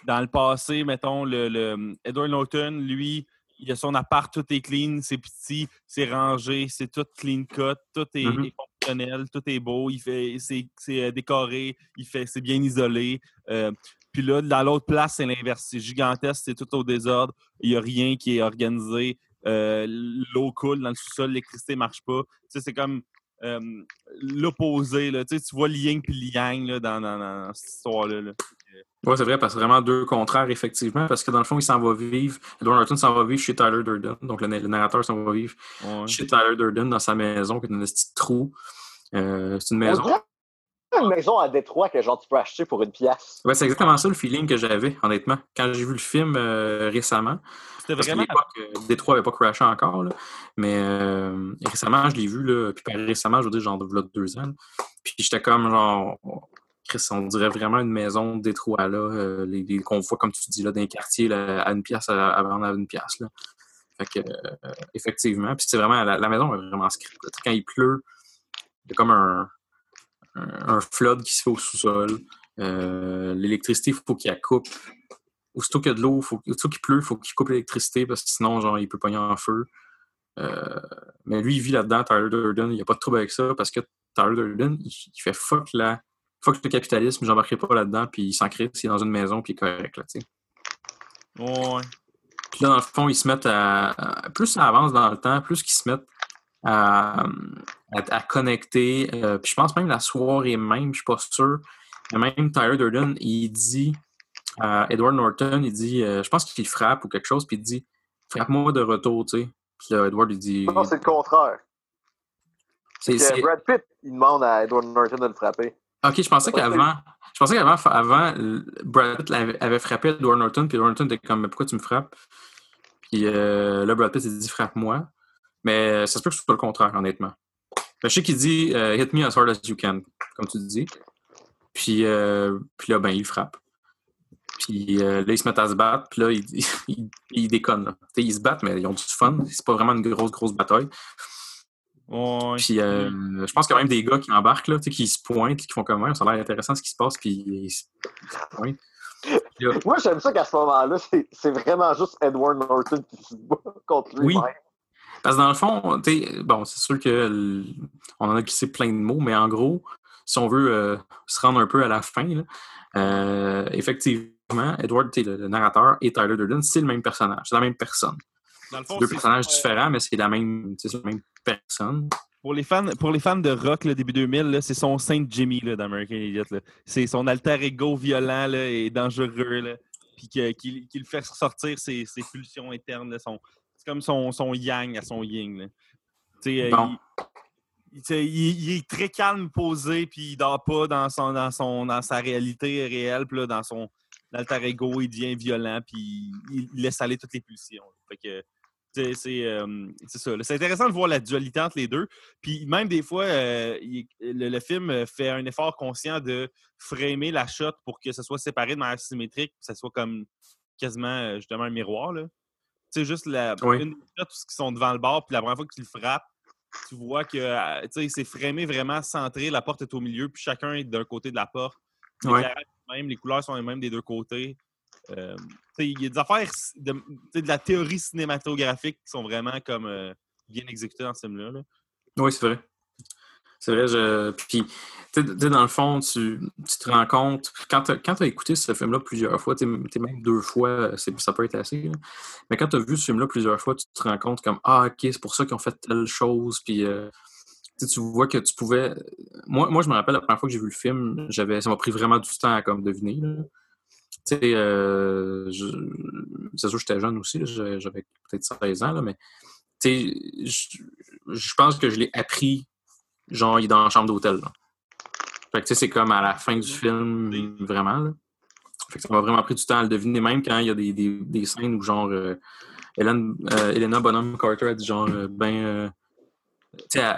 dans le passé, mettons, le, le Edward Norton, lui, il a son appart, tout est clean, c'est petit, c'est rangé, c'est tout clean cut, tout est, Mhm. est fonctionnel, tout est beau, il fait, c'est, c'est euh, décoré, il fait, c'est bien isolé. euh, puis là, dans l'autre place, c'est l'inverse. C'est gigantesque, c'est tout au désordre. Il n'y a rien qui est organisé. Euh, L'eau coule dans le sous-sol, l'électricité ne marche pas. Tu sais, c'est comme euh, l'opposé. là. Tu sais, tu vois le yin puis le yang là, dans, dans- dans cette histoire-là. là. Oui, c'est vrai, parce que c'est vraiment deux contraires, effectivement, parce que dans le fond, il s'en va vivre, Edward Norton s'en va vivre chez Tyler Durden, donc le, le narrateur s'en va vivre Ouais. chez Tyler Durden dans sa maison, qui est une petite trou. Euh, c'est une On maison. dirait une maison à Détroit que genre tu peux acheter pour une pièce. Ouais, c'est exactement ça le feeling que j'avais, honnêtement, quand j'ai vu le film euh, récemment. C'était Parce l'époque, euh, Détroit n'avait pas crashé encore, là. mais euh, récemment, je l'ai vu, là, puis par récemment, je veux dire, genre, il y a deux ans. Puis j'étais comme, genre, Chris, on dirait vraiment une maison de Détroit, là, euh, les, les- qu'on voit, comme tu dis, là, quartiers, là, à une pièce, à, à vendre à une pièce, là. Fait que, euh, effectivement, puis c'est vraiment, la, la maison est vraiment script. Quand il pleut, il y a comme un, un, un flood qui se fait au sous-sol. Euh, L'électricité, il faut qu'il la coupe. Aussitôt qu'il y a de l'eau, faut- aussitôt qu'il pleut, il faut qu'il coupe l'électricité parce que sinon, genre, il peut pogner en feu. Euh, mais lui, il vit là-dedans, Tyler Durden. Il n'y a pas de trouble avec ça parce que Tyler Durden, il, il fait fuck, la, fuck le capitalisme, j'embarquerai pas là-dedans, puis il s'en crée, c'est dans une maison, puis il est correct, là, tu sais. Ouais. Puis là, dans le fond, ils se mettent à- plus ça avance dans le temps, plus qu'ils se mettent à, à, à connecter. euh, puis je pense même la soirée même, je suis pas sûr. Même Tyler Durden, il dit à Edward Norton, il dit, euh, je pense qu'il frappe ou quelque chose, puis il dit Frappe-moi de retour, tu sais. Puis là, Edward, il dit. Non, c'est le contraire. c'est- Brad Pitt, il demande à Edward Norton de le frapper. Ok, je pensais qu'avant. Je pensais qu'avant, avant, euh, Brad Pitt avait, frappé Edward Norton, puis Edward Norton était comme, Mais pourquoi tu me frappes? Puis euh, là, Brad Pitt s'est dit, frappe-moi. Mais ça se peut que ce soit le contraire, honnêtement. Mais je sais qu'il dit, euh, hit me as hard as you can, comme tu dis. Puis, euh, puis là, ben, il frappe. Puis euh, là, ils se mettent à se battre, puis là, ils, <laughs> ils, ils déconnent. Là. Tu sais, Ils se battent, mais ils ont du fun. C'est pas vraiment une grosse, grosse bataille. Ouais. Puis euh, je pense qu'il y a même des gars qui embarquent, là, tu sais, qui se pointent, qui font comme ouais, ça a l'air intéressant ce qui se passe, puis ils se pointent. Puis là, Moi, j'aime ça qu'à ce moment-là, c'est c'est vraiment juste Edward Norton qui se bat contre Oui. Parce que dans le fond, bon, c'est sûr que on en a glissé plein de mots, mais en gros, si on veut euh, se rendre un peu à la fin, là, euh, effectivement, Edward, le, le narrateur, et Tyler Durden, c'est le même personnage, c'est la même personne. Dans le fond, Deux c'est- personnages différents, mais c'est la même, la même personne. Pour les fans, pour les fans de rock, le début 2000, là, c'est son Saint Jimmy là, d'American Idiot. là. C'est son alter ego violent là, et dangereux. Là, puis qu'il fait ressortir ses, ses pulsions internes. là, son- comme son, son yang à son yin. là. Tu sais, euh, Bon. il, il- il est très calme, posé, puis il dort pas dans, son, dans, son, dans sa réalité réelle. Puis là, dans son alter ego, il devient violent, puis il, laisse aller toutes les pulsions. Fait que, tu sais, c'est euh, c'est ça. C'est intéressant de voir la dualité entre les deux. Puis même des fois, euh, il- le, le film fait un effort conscient de framer la shot pour que ce soit séparé de manière symétrique, que ce soit comme quasiment justement un miroir. Là. Tu sais, juste la, Oui. une des shots qui sont devant le bord, puis la première fois que tu le frappes, tu vois que tu sais, c'est framé vraiment centré, la porte est au milieu, puis chacun est d'un côté de la porte. Ouais. L'éclairage est le même, les couleurs sont les mêmes des deux côtés. Euh, tu sais, il y a des affaires de, tu sais, de la théorie cinématographique qui sont vraiment comme euh, bien exécutées dans ce film-là. là. Oui, c'est vrai. C'est vrai, je. Puis, tu sais, dans le fond, tu, tu te rends compte, quand tu as, écouté ce film-là plusieurs fois, tu même deux fois, ça peut être assez, mais quand tu as vu ce film-là plusieurs fois, tu te rends compte comme Ah, ok, c'est pour ça qu'ils ont fait telle chose, puis euh, tu vois que tu pouvais. Moi, moi, je me rappelle la première fois que j'ai vu le film, ça m'a pris vraiment du temps à deviner. Tu sais, euh, c'est sûr que j'étais jeune aussi, j'avais peut-être 16 ans, là, mais tu sais, je pense que je l'ai appris, genre, il est dans la chambre d'hôtel. Fait que, tu sais, c'est comme à la fin du film, vraiment, là. Fait que ça m'a vraiment pris du temps à le deviner, même quand il y a des, des, des scènes où, genre, euh, Hélène, euh, Helena Bonham Carter a dit, genre, euh, ben, tu sais,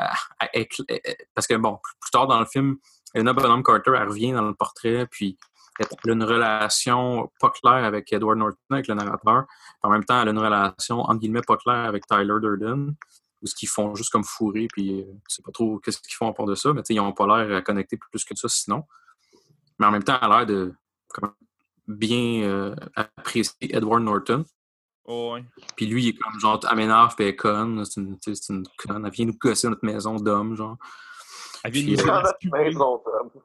parce que, bon, plus, plus tard dans le film, Helena Bonham Carter, elle revient dans le portrait, puis elle a une relation pas claire avec Edward Norton, avec le narrateur. En même temps, elle a une relation, entre guillemets, pas claire avec Tyler Durden, où ce qu'ils font juste comme fourrer, puis euh, sais pas trop qu'est-ce qu'ils font à part de ça, mais tu sais, ils n'ont pas l'air à connecter plus que ça sinon. Mais en même temps, elle a l'air de comme, bien euh, apprécier Edward Norton. Oh, ouais. Puis lui, il est comme genre, elle m'énerve, puis elle est conne, c'est une, c'est conne, elle vient nous casser notre maison d'homme, genre. Elle vient nous euh, Dans faire notre maison, Tom.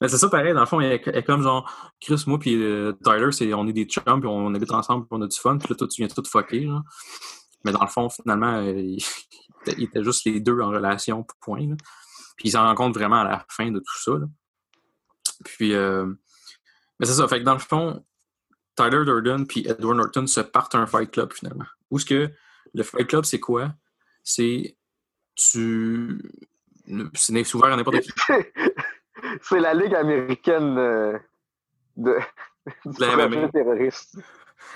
Mais c'est ça pareil, dans le fond, elle est elle est comme genre, Chris, moi, puis euh, Tyler, c'est, on est des chums, puis on habite ensemble, puis on a du fun, puis là, toi, tu viens tout fucker, genre. Mais dans le fond, finalement, euh, ils <laughs> ils étaient juste les deux en relation, point. là. Puis ils s'en rendent compte vraiment à la fin de tout ça. là. Puis, euh, mais c'est ça, fait que dans le fond, Tyler Durden puis Edward Norton se partent un Fight Club, finalement. Où est-ce que le Fight Club, c'est quoi? C'est tu. C'est ouvert à n'importe qui. <laughs> C'est la Ligue américaine euh, de, <laughs> du La projet MMA. terroriste.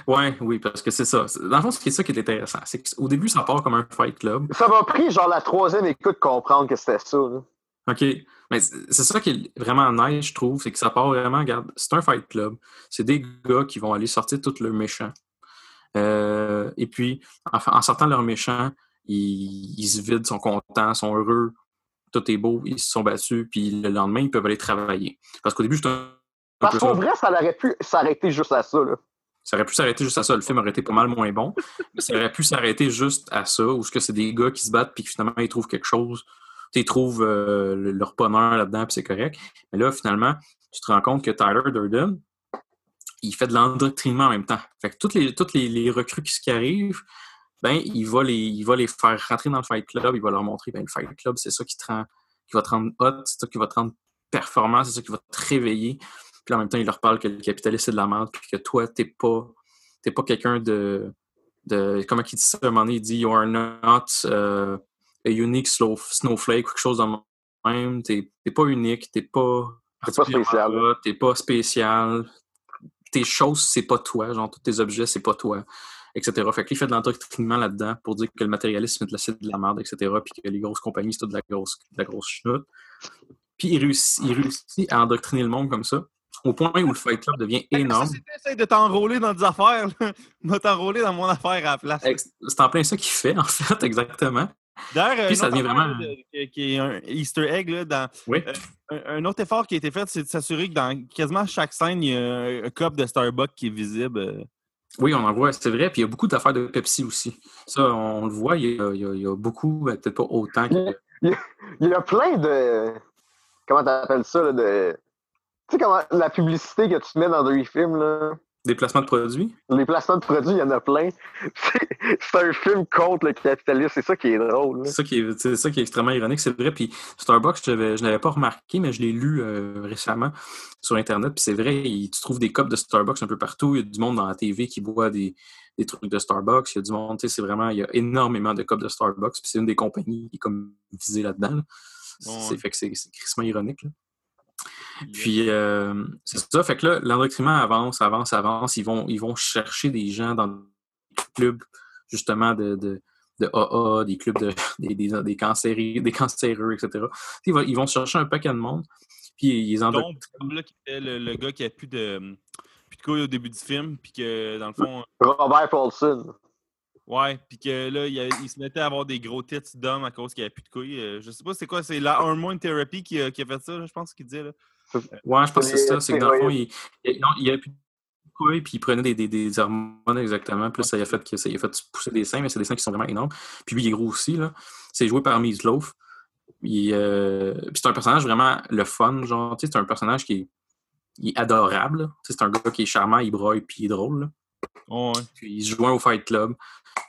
Ouais, oui, parce que c'est ça. Dans le fond, c'est ça qui est intéressant. C'est qu'au début, ça part comme un fight club. Ça m'a pris genre la troisième écoute comprendre que c'était ça. là. OK. Mais c'est ça qui est vraiment nice, je trouve, c'est que ça part vraiment, regarde, c'est un fight club. C'est des gars qui vont aller sortir tout le méchant. Euh, et puis, en, en sortant leur méchant, ils, ils se vident, sont contents, sont heureux, tout est beau, ils se sont battus, puis le lendemain, ils peuvent aller travailler. Parce qu'au début, c'est un, un Parce qu'en ça. vrai, ça aurait pu s'arrêter juste à ça. Là. Ça aurait pu s'arrêter juste à ça. Le film aurait été pas mal moins bon. Mais ça aurait pu s'arrêter juste à ça, où ce que c'est des gars qui se battent puis que finalement ils trouvent quelque chose. Ils trouvent euh, leur bonheur là-dedans puis c'est correct. Mais là, finalement, tu te rends compte que Tyler Durden, il fait de l'endoctrinement en même temps. Fait que toutes les, toutes les, recrues qui, arrivent, ben, il va, les, les faire rentrer dans le Fight Club, il va leur montrer, ben, le Fight Club, c'est ça qui, te qui va te rendre hot, c'est ça qui va te rendre performant, c'est ça qui va te réveiller. Puis en même temps, il leur parle que le capitalisme, c'est de la merde, puis que toi, t'es pas, t'es pas quelqu'un de, de. Comment il dit ça à un moment donné? Il dit You are not uh, a unique snowflake, quelque chose de même. T'es pas unique, t'es pas. T'es pas spécial. T'es pas spécial. Tes choses, c'est pas toi. Genre, tous tes objets, c'est pas toi. Etc. Fait qu'il fait de l'endoctrinement là-dedans pour dire que le matérialisme, c'est de la merde, etc. Puis que les grosses compagnies, c'est de la grosse, de la grosse chenoute. Puis il réussit, il réussit à endoctriner le monde comme ça au point où le Fight Club devient énorme. Si tu de t'enrôler dans des affaires, <laughs> va t'enrôler dans mon affaire à la place. C'est en plein ça qu'il fait, <laughs> en fait, exactement. D'ailleurs, Puis ça devient vraiment. qui est un Easter egg, là, dans, oui. Euh, un, autre effort qui a été fait, c'est de s'assurer que dans quasiment chaque scène, il y a un cup de Starbucks qui est visible. Euh. Oui, on en voit, c'est vrai. Puis il y a beaucoup d'affaires de Pepsi aussi. Ça, on le voit, il y a, il y a, beaucoup, peut-être pas autant que. Il y, a, plein de. Comment t'appelles ça, là, de tu sais comment la publicité que tu mets dans des films, là? Des placements de produits? Les placements de produits, il y en a plein. C'est un film contre le capitalisme. C'est ça qui est drôle. C'est ça, qui est, ça qui est extrêmement ironique, c'est vrai. Puis Starbucks, je ne l'avais pas remarqué, mais je l'ai lu euh, récemment sur Internet. Puis c'est vrai, tu trouves des copes de Starbucks un peu partout. Il y a du monde dans la TV qui boit des, des trucs de Starbucks. Il y a du monde, c'est vraiment, il y a énormément de copes de Starbucks. Puis c'est une des compagnies qui est comme visée là-dedans. C'est fait que c'est crissement ironique. Là. Puis, euh, c'est ça. Fait que là, l'endoctrinement avance, avance, avance. Ils vont, ils vont chercher des gens dans des clubs, justement, de, de, de AA, des clubs de, <laughs> des, des, des, cancéreux, des cancéreux, etc. Ils vont, ils vont chercher un paquet de monde. Puis, ils endoctrinent. Comme là, qui était le, gars qui a plus de, plus de couilles au début du film. Puis que, dans le fond. Robert Paulson. Ouais, puis que là, il, se mettait à avoir des gros tits d'homme à cause qu'il n'y avait plus de couilles. Euh, je sais pas c'est quoi, c'est la Hormone Therapy qui, a fait ça, je pense qu'il disait. Là. Ouais, je pense que c'est ça. C'est que dans le fond, il, il, avait plus de couilles, puis il prenait des, des, des, hormones exactement. Puis là, ça a fait, que, ça a fait pousser des seins, mais c'est des seins qui sont vraiment énormes. Puis lui, il est gros aussi. là. C'est joué par Meatloaf. Euh, puis c'est un personnage vraiment le fun, genre, tu sais, c'est un personnage qui est, adorable. C'est un gars qui est charmant, il broille, puis il est drôle. ouais. Puis il se joint au Fight Club.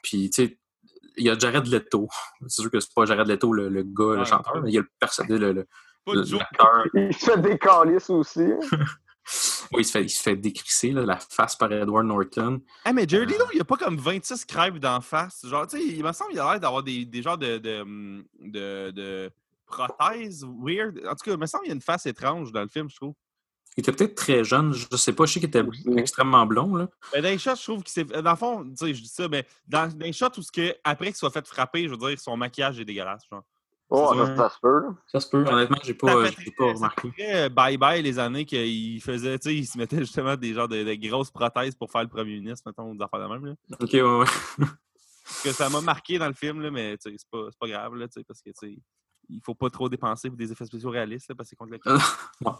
Puis, tu sais, il y a Jared Leto. C'est sûr que c'est pas Jared Leto, le, le gars, le chanteur, mais il y a le personnage, le, <laughs> Il se fait décaler aussi. Hein. <laughs> oui, il se fait, il se fait décrisser, là, la face par Edward Norton. Ah, mais Jared Leto, il y a pas comme 26 crêpes d'en face. Genre, tu sais, il me semble qu'il a l'air d'avoir des, des genres de, de, de, de prothèses weird. En tout cas, il me semble qu'il y a une face étrange dans le film, je trouve. Il était peut-être très jeune, je sais pas, je sais qu'il était extrêmement blond. Là. Ben, dans les shots, je trouve que c'est. Dans le fond, tu sais, je dis ça, mais dans, les shots où, que, après qu'il soit fait frapper, je veux dire, son maquillage est dégueulasse. Genre. Oh, ça, se peut. Ça se peut. Honnêtement, j'ai pas, pas remarqué. Euh, bye-bye les années qu'il faisait, tu sais, il se mettait justement des genres de, grosses prothèses pour faire le premier ministre, mettons, des affaires de même. Là. Ok, ouais, ouais. que ça m'a marqué dans le film, là, mais c'est pas, pas grave, là, parce que, tu sais il faut pas trop dépenser pour des effets spéciaux réalistes parce que c'est contre la <laughs> non,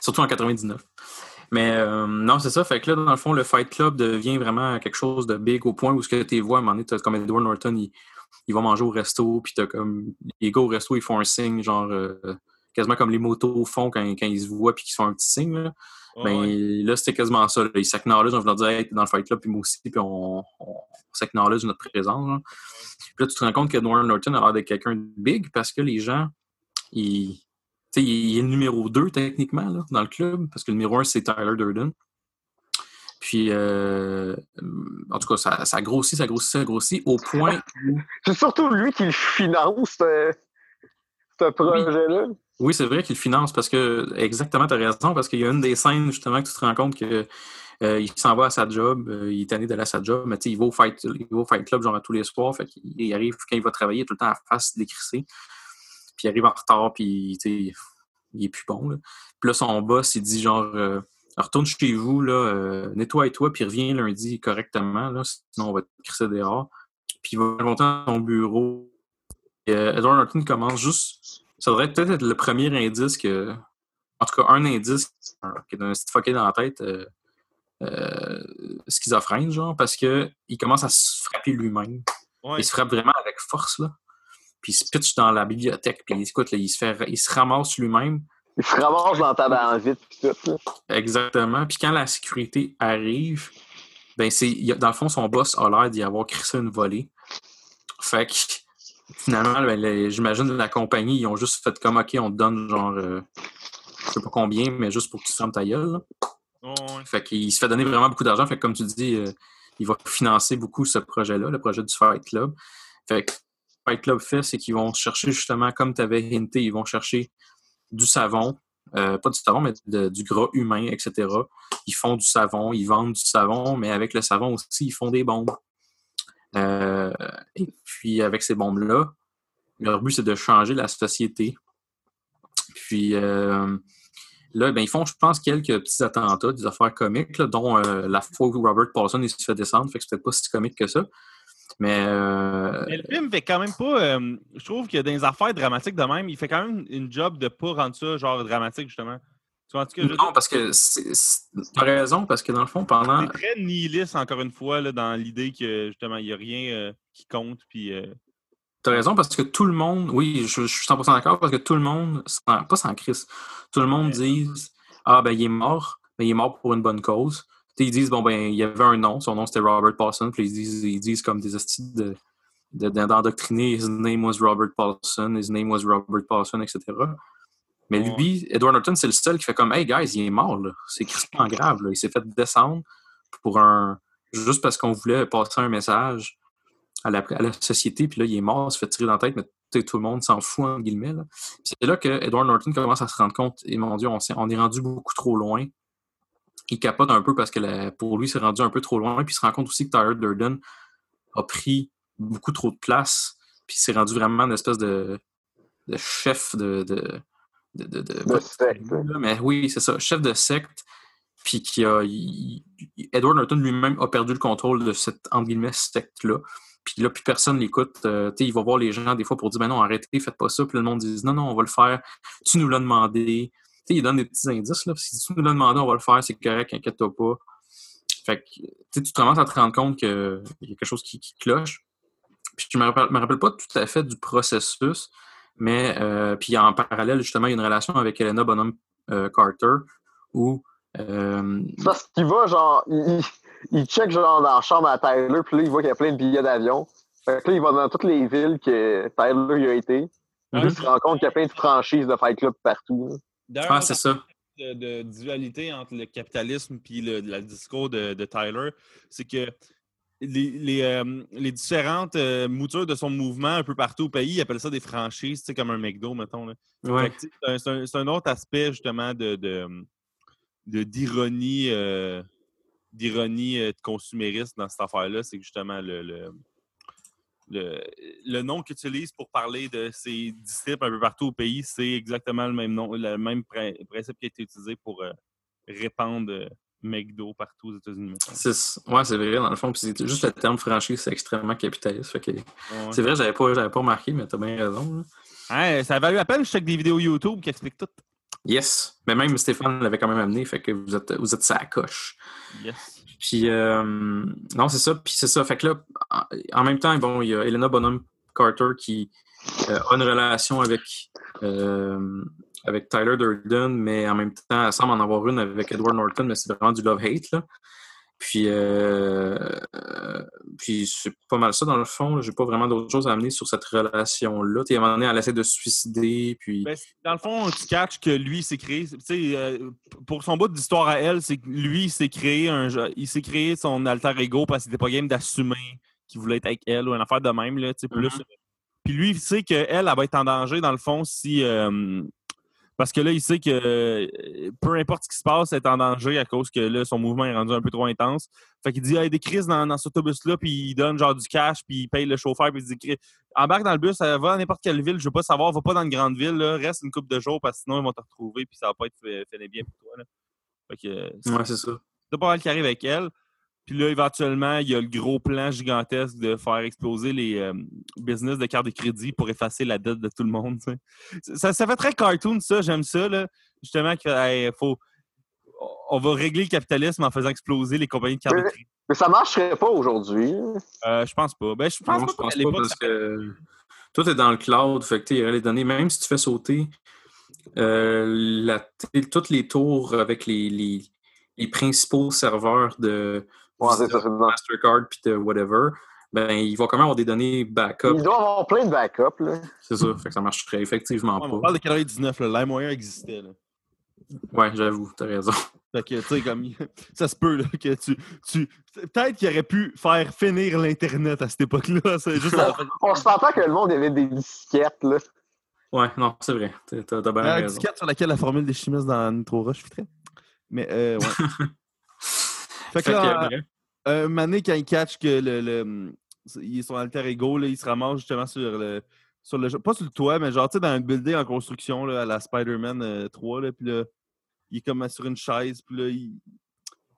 Surtout en 99. Mais euh, non, c'est ça. Fait que là, dans le fond, le Fight Club devient vraiment quelque chose de big au point où ce que tu vois, à un moment donné, comme Edward Norton, il, il, va manger au resto, puis t'as comme. Les gars au resto, ils font un signe, genre euh, quasiment comme les motos font quand, quand ils se voient puis qu'ils font un petit signe. Là. ben, là, c'était quasiment ça. Là. Ils s'acknowledge, on va leur dire hey, t'es dans le Fight Club, puis moi aussi, puis on, on s'acknowledge notre présence. Puis là, tu te rends compte que Edward Norton a l'air d'être quelqu'un de big parce que les gens, il, il est le numéro 2 techniquement là, dans le club, parce que le numéro 1, c'est Tyler Durden. Puis, euh, en tout cas, ça, ça grossit, ça grossit, ça grossit, au point où... C'est surtout lui qui finance, euh, ce, projet-là. Oui, c'est vrai qu'il finance, parce que, exactement, tu as raison, parce qu'il y a une des scènes, justement, que tu te rends compte que euh, il s'en va à sa job, euh, il est tanné d'aller à sa job, mais il va, au fight, il va au fight club genre tous les soirs. Fait il arrive quand il va travailler tout le temps à face décrissé. Puis il arrive en retard, puis il est plus bon. Puis là, son boss, il dit genre euh, retourne chez vous, là, nettoie-toi, puis reviens lundi correctement, là, sinon on va te crisser dehors. Puis il va monter dans son bureau. Et, Edward Norton commence juste. Ça devrait peut-être être le premier indice que. En tout cas, un indice qui est un petit fucké dans la tête euh, schizophrène, genre, parce qu'il commence à se frapper lui-même. Ouais. Il se frappe vraiment avec force, là. Puis il se pitch dans la bibliothèque, puis écoute, là, il, se fait, il se ramasse lui-même. Il se ramasse dans ta banvite pis tout. Là. Exactement. Puis quand la sécurité arrive, ben c'est dans le fond, son boss a l'air d'y avoir crissé une volée. Fait que finalement, ben, j'imagine la compagnie, ils ont juste fait comme OK, on te donne genre euh, je sais pas combien, mais juste pour que tu fermes ta gueule. Ouais. Fait qu'il se fait donner vraiment beaucoup d'argent. Fait que comme tu dis, euh, il va financer beaucoup ce projet-là, le projet du Fight Club. Fait que Fight Club fait, c'est qu'ils vont chercher justement, comme tu avais hinté, ils vont chercher du savon, euh, pas du savon, mais de- du gras humain, etc. Ils font du savon, ils vendent du savon, mais avec le savon aussi, ils font des bombes. Euh, et puis avec ces bombes-là, leur but, c'est de changer la société. Puis euh, là, ben, ils font, je pense, quelques petits attentats, des affaires comiques, dont euh, la fois où Robert Paulson il se fait descendre, fait que c'était pas si comique que ça. Mais, euh, Mais le film fait quand même pas. euh, je trouve que dans les affaires dramatiques de même, il fait quand même une job de pas rendre ça genre dramatique, justement. Tu je non, parce que c'est- t'as raison, parce que dans le fond, pendant. C'est très nihiliste, encore une fois, là, dans l'idée que justement, il n'y a rien euh, qui compte. Puis, euh, T'as raison, parce que tout le monde. Oui, je, je suis 100% d'accord, parce que tout le monde, sans- pas sans crise, tout le monde Ouais. dit Ah, ben, il est mort, mais il est mort pour une bonne cause. Tu ils disent Bon, ben, il y avait un nom, son nom c'était Robert Paulson, puis ils disent, ils disent comme des de. de- d'endoctriner, his name was Robert Paulson, his name was Robert Paulson, etc. Mais lui, Edward Norton, c'est le seul qui fait comme Hey guys, il est mort, là. C'est crispement grave, là. Il s'est fait descendre pour un. juste parce qu'on voulait passer un message à la, à la société, puis là, il est mort, il se fait tirer dans la tête, mais tout le monde s'en fout, entre guillemets. C'est là que Edward Norton commence à se rendre compte, et mon Dieu, on, s'est- on est rendu beaucoup trop loin. Il capote un peu parce que la- pour lui, c'est rendu un peu trop loin, puis il se rend compte aussi que Tyler Durden a pris beaucoup trop de place, puis c'est rendu vraiment une espèce de, de chef de. de de, secte, mais oui, c'est ça, chef de secte, puis qui a. il- Edward Norton lui-même a perdu le contrôle de cette, entre guillemets, secte-là. Puis là, plus personne l'écoute. Euh, il va voir les gens des fois pour dire Ben non, arrêtez, faites pas ça. Puis le monde dit Non, non, on va le faire. Tu nous l'as demandé. Tu sais, il donne des petits indices. Là. Si tu nous l'as demandé, on va le faire, c'est correct, inquiète-toi pas. Fait que tu commences à te rendre compte qu'il y a quelque chose qui, qui cloche. Puis je me rappelle, me rappelle pas tout à fait du processus, mais euh, puis en parallèle, justement, il y a une relation avec Helena Bonham euh, Carter où euh, parce qu'il va, genre, il, check, genre, dans la chambre à Tyler, puis là, il voit qu'il y a plein de billets d'avion. Fait que là, il va dans toutes les villes que Tyler y a été. Puis là, il se rend compte qu'il y a plein de franchises de Fight Club partout. ah, c'est ça. de, de dualité entre le capitalisme et le, le discours de, de Tyler, c'est que les, les, euh, les différentes euh, moutures de son mouvement un peu partout au pays, ils appellent ça des franchises, tu sais, comme un McDo, mettons. Ouais. C'est un- autre aspect, justement, de, de, de- d'ironie, euh, d'ironie de consumériste dans cette affaire-là. C'est justement le, le, le, le nom qu'ils utilisent pour parler de ses disciples un peu partout au pays, c'est exactement le même nom, le même prin- principe qui a été utilisé pour euh, répandre McDo partout aux États-Unis. ouais, c'est vrai, dans le fond. Puis c'est juste le terme franchise, c'est extrêmement capitaliste. Fait que, Ouais. C'est vrai, j'avais pas, j'avais pas remarqué, mais t'as bien raison. Hein, ça valait la peine, je check des vidéos YouTube qui expliquent tout. Yes. Mais même Stéphane l'avait quand même amené, fait que vous êtes, vous êtes sa coche. Yes. Puis, euh, non, c'est ça. Puis c'est ça. Fait que là, en, en même temps, bon, il y a Elena Bonham Carter qui euh, a une relation avec, euh, avec Tyler Durden, mais en même temps, elle semble en avoir une avec Edward Norton, mais c'est vraiment du love-hate, là. Puis, euh, euh, puis c'est pas mal ça dans le fond. J'ai pas vraiment d'autres choses à amener sur cette relation-là. À un moment donné, elle essaie de se suicider, puis... Ben, dans le fond, tu catches que lui s'est créé. Euh, pour son bout d'histoire à elle, c'est que lui, il s'est créé un il s'est créé son alter ego parce qu'il n'était pas game d'assumer qu'il voulait être avec elle ou une affaire de même. Là, sais, plus. Mhm. Puis lui, il sait qu'elle, elle va être en danger, dans le fond, si. euh, parce que là, il sait que euh, peu importe ce qui se passe, elle est en danger à cause que là, son mouvement est rendu un peu trop intense. Fait qu'il dit, hey, des crises dans, dans cet autobus-là, puis il donne genre du cash, puis il paye le chauffeur, puis il dit, embarque dans le bus, euh, va dans n'importe quelle ville, je veux pas savoir, va pas dans une grande ville, là, reste une couple de jours, parce que sinon, ils vont te retrouver, puis ça va pas être fait, fait bien pour toi. Là. Fait que euh, Ouais, c'est ça. c'est pas mal qui arrive avec elle. Puis là, éventuellement, il y a le gros plan gigantesque de faire exploser les euh, business de carte de crédit pour effacer la dette de tout le monde. Ça, ça fait très cartoon, ça. J'aime ça. Là. Justement, Hey, faut... on va régler le capitalisme en faisant exploser les compagnies de cartes de crédit. Mais ça marcherait pas aujourd'hui. Euh, je pense pas. Ben, je pense Non, pas je pense pas parce ça- que tout est dans le cloud. Fait que les données, même si tu fais sauter euh, la- toutes les tours avec les, les, les principaux serveurs de Ouais, Mastercard puis de whatever, ben ils vont quand même avoir des données backup. Il doit avoir plein de backups. Là. C'est ça. Fait que ça marcherait effectivement Ouais, mais on pas. parle de 99, là. LimeWire existait. Là. Ouais, j'avoue, t'as raison. Fait que, tu sais, comme, <laughs> ça se peut, là, que tu. tu... Peut-être qu'il aurait pu faire finir l'Internet à cette époque-là. C'est juste la- <laughs> On s'entend que le monde avait des disquettes. Là. Ouais, non, c'est vrai. T'as bien la raison. disquette sur laquelle la formule des chimistes dans Nitro Rush fitterait. Mais, euh, ouais. <laughs> fait que Fait que, là, bref. Moment donné, quand il catch que le, le, est son alter ego, là, il se ramasse justement sur le. Sur le, pas sur le toit, mais genre, tu sais, dans un building en construction, là, à la Spider-Man euh, 3, là, puis là, il est comme sur une chaise, puis là, il,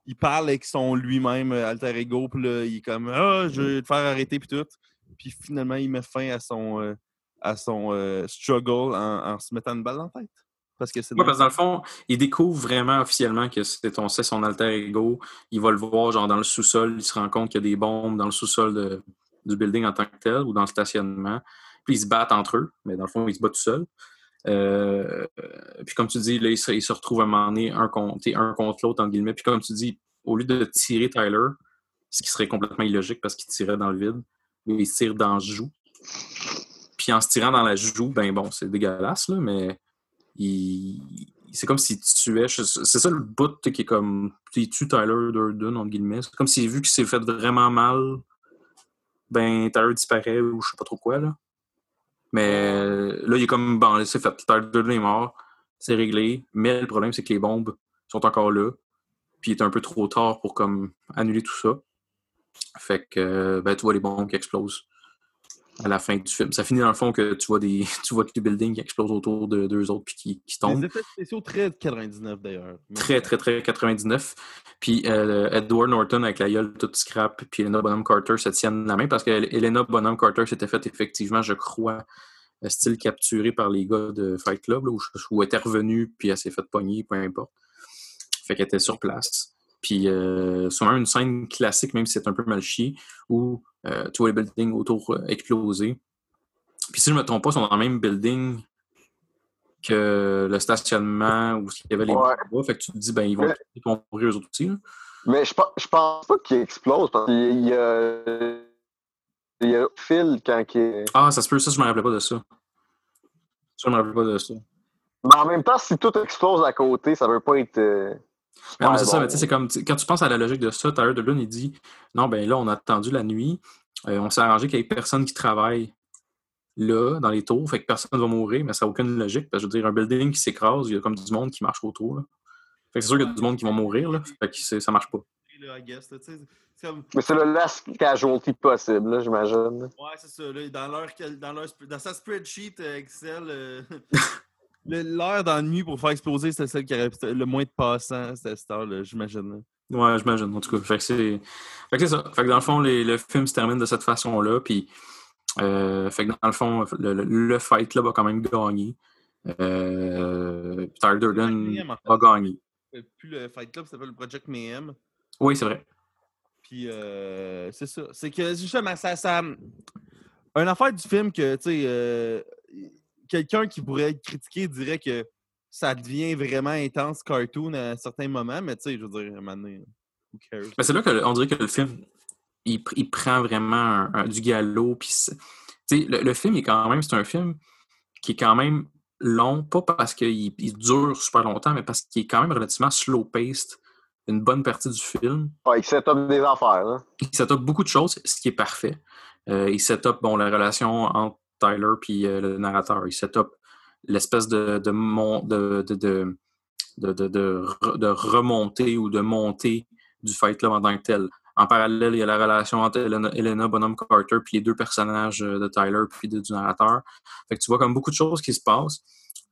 il parle avec son lui-même euh, alter ego, puis là, il est comme Ah, je vais te faire arrêter, puis tout. Puis finalement, il met fin à son, euh, à son euh, struggle en, en se mettant une balle dans la tête. Parce que c'est Ouais, parce que dans le fond, il découvre vraiment officiellement que c'est ton- c'est son alter ego. Il va le voir genre dans le sous-sol, il se rend compte qu'il y a des bombes dans le sous-sol du building en tant que tel ou dans le stationnement. Puis ils se battent entre eux, mais dans le fond, ils se battent tout seuls. Euh, puis comme tu dis, là, ils se, retrouvent à un moment donné un contre, t'sais, un contre l'autre, entre guillemets. Puis comme tu dis, au lieu de tirer Tyler, ce qui serait complètement illogique parce qu'il tirait dans le vide, il se tire dans la joue. Puis en se tirant dans la joue, ben bon, c'est dégueulasse, là, mais c'est comme s'il tuait. C'est ça le bout qui est comme. Il tue Tyler Durden, entre guillemets. C'est comme s'il vu qu'il s'est fait vraiment mal, ben Tyler disparaît ou je sais pas trop quoi. Là. Mais là, il est comme. Bon, c'est fait. Tyler Durden est mort. C'est réglé. Mais le problème, c'est que les bombes sont encore là. Puis il est un peu trop tard pour comme annuler tout ça. Fait que ben, tu vois les bombes qui explosent à la fin du film. Ça finit dans le fond que tu vois des <laughs> tu vois des buildings qui explosent autour de deux autres puis qui, qui tombent. Les effets spéciaux très 99 d'ailleurs. Très, très, très 99. Puis euh, Edward Norton avec la gueule toute scrap, puis Elena Bonham Carter se tiennent la main parce que Elena Bonham Carter s'était fait effectivement, je crois, euh, style capturée par les gars de Fight Club, là, où, où elle était revenue, puis elle s'est fait pogner, peu importe. Fait qu'elle était sur place. Puis euh, c'est même une scène classique, même si c'est un peu mal chié, où tu vois les buildings autour euh, exploser. Puis si je me trompe pas, ils sont dans le même building que le stationnement où il y avait les Ouais. bombes. Fait que tu te dis, ben, ils vont, mourir eux autres aussi. là. Mais je, pense- je pense pas qu'il explose parce qu'il y a. Il y a Phil quand il est. Ah, ça se peut, ça, je me rappelais pas de ça. Ça, je me rappelais pas de ça. Mais en même temps, si tout explose à côté, ça veut pas être. Mais non, mais super c'est ça, mais tu sais, c'est comme, quand tu penses à la logique de ça, Tyler Durden, il dit Non, ben là, on a attendu la nuit, euh, on s'est arrangé qu'il y ait personne qui travaille là, dans les tours, fait que personne va mourir, mais ça n'a aucune logique, parce que je veux dire, un building qui s'écrase, il y a comme du monde qui marche autour, là. Fait que c'est sûr qu'il y a du monde qui va mourir, là, fait que ça marche pas. comme- Mais c'est le last casualty possible, là, j'imagine. Ouais, c'est ça. Là, dans, leur, dans, leur, dans sa spreadsheet euh, Excel, euh, <laughs> l'heure nuit pour faire exploser, c'était celle qui aurait le moins de passants, c'était cette heure-là, j'imagine. Ouais, j'imagine, en tout cas. Fait que c'est fait que c'est ça. Fait que dans le fond, les- le film se termine de cette façon-là, puis euh, fait que dans le fond, le, le- le fight là va quand même gagner. Euh, Tyler Durden Mayhem, en fait. a gagné. C'était Plus le Fight Club, ça s'appelle le Project Mayhem. Oui, c'est vrai. Puis euh, c'est ça. C'est que justement, ça. ça une affaire du film que, tu sais, euh, quelqu'un qui pourrait être critiqué dirait que ça devient vraiment intense cartoon à certains moments, mais tu sais, je veux dire, à un moment donné, who cares? Mais c'est là qu'on dirait que le film, il, pr- il prend vraiment un- un- du galop. Puis c'est- tu sais, le, le film est quand même, c'est un film qui est quand même long, pas parce qu'il il dure super longtemps, mais parce qu'il est quand même relativement slow-paced une bonne partie du film. Ouais, il set up des affaires, là. Il set up beaucoup de choses, ce qui est parfait. Euh, il set up bon, la relation entre Tyler et le narrateur. Il set up l'espèce de, de, de, de, de, de, de- de re- de remontée ou de montée du Fight Club en tant que tel. En parallèle, il y a la relation entre Elena, Bonham Carter puis les deux personnages euh, de Tyler puis du narrateur. Fait que tu vois comme beaucoup de choses qui se passent.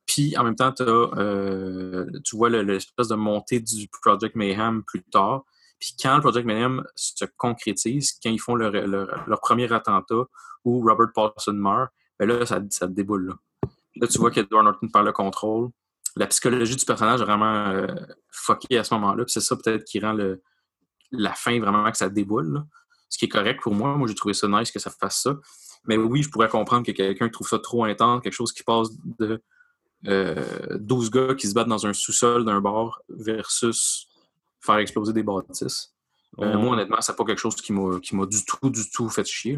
Puis en même temps, euh, tu vois le- l'espèce de montée du Project Mayhem plus tard. Puis quand le Project Mayhem se concrétise, quand ils font leur, leur- premier attentat où Robert Paulson meurt, ben là, ça, ça déboule. Là. Là, tu vois qu'Edward Norton perd le contrôle. la psychologie du personnage est vraiment euh, à ce moment-là. C'est ça peut-être qui rend la fin vraiment que ça déboule. Ce qui est correct pour moi. Moi, j'ai trouvé ça nice que ça fasse ça. Mais oui, je pourrais comprendre que quelqu'un trouve ça trop intense, quelque chose qui passe de euh, 12 gars qui se battent dans un sous-sol d'un bar versus faire exploser des bâtisses. Euh, moi, honnêtement, c'est pas quelque chose qui m'a qui m'a du tout, du tout fait chier.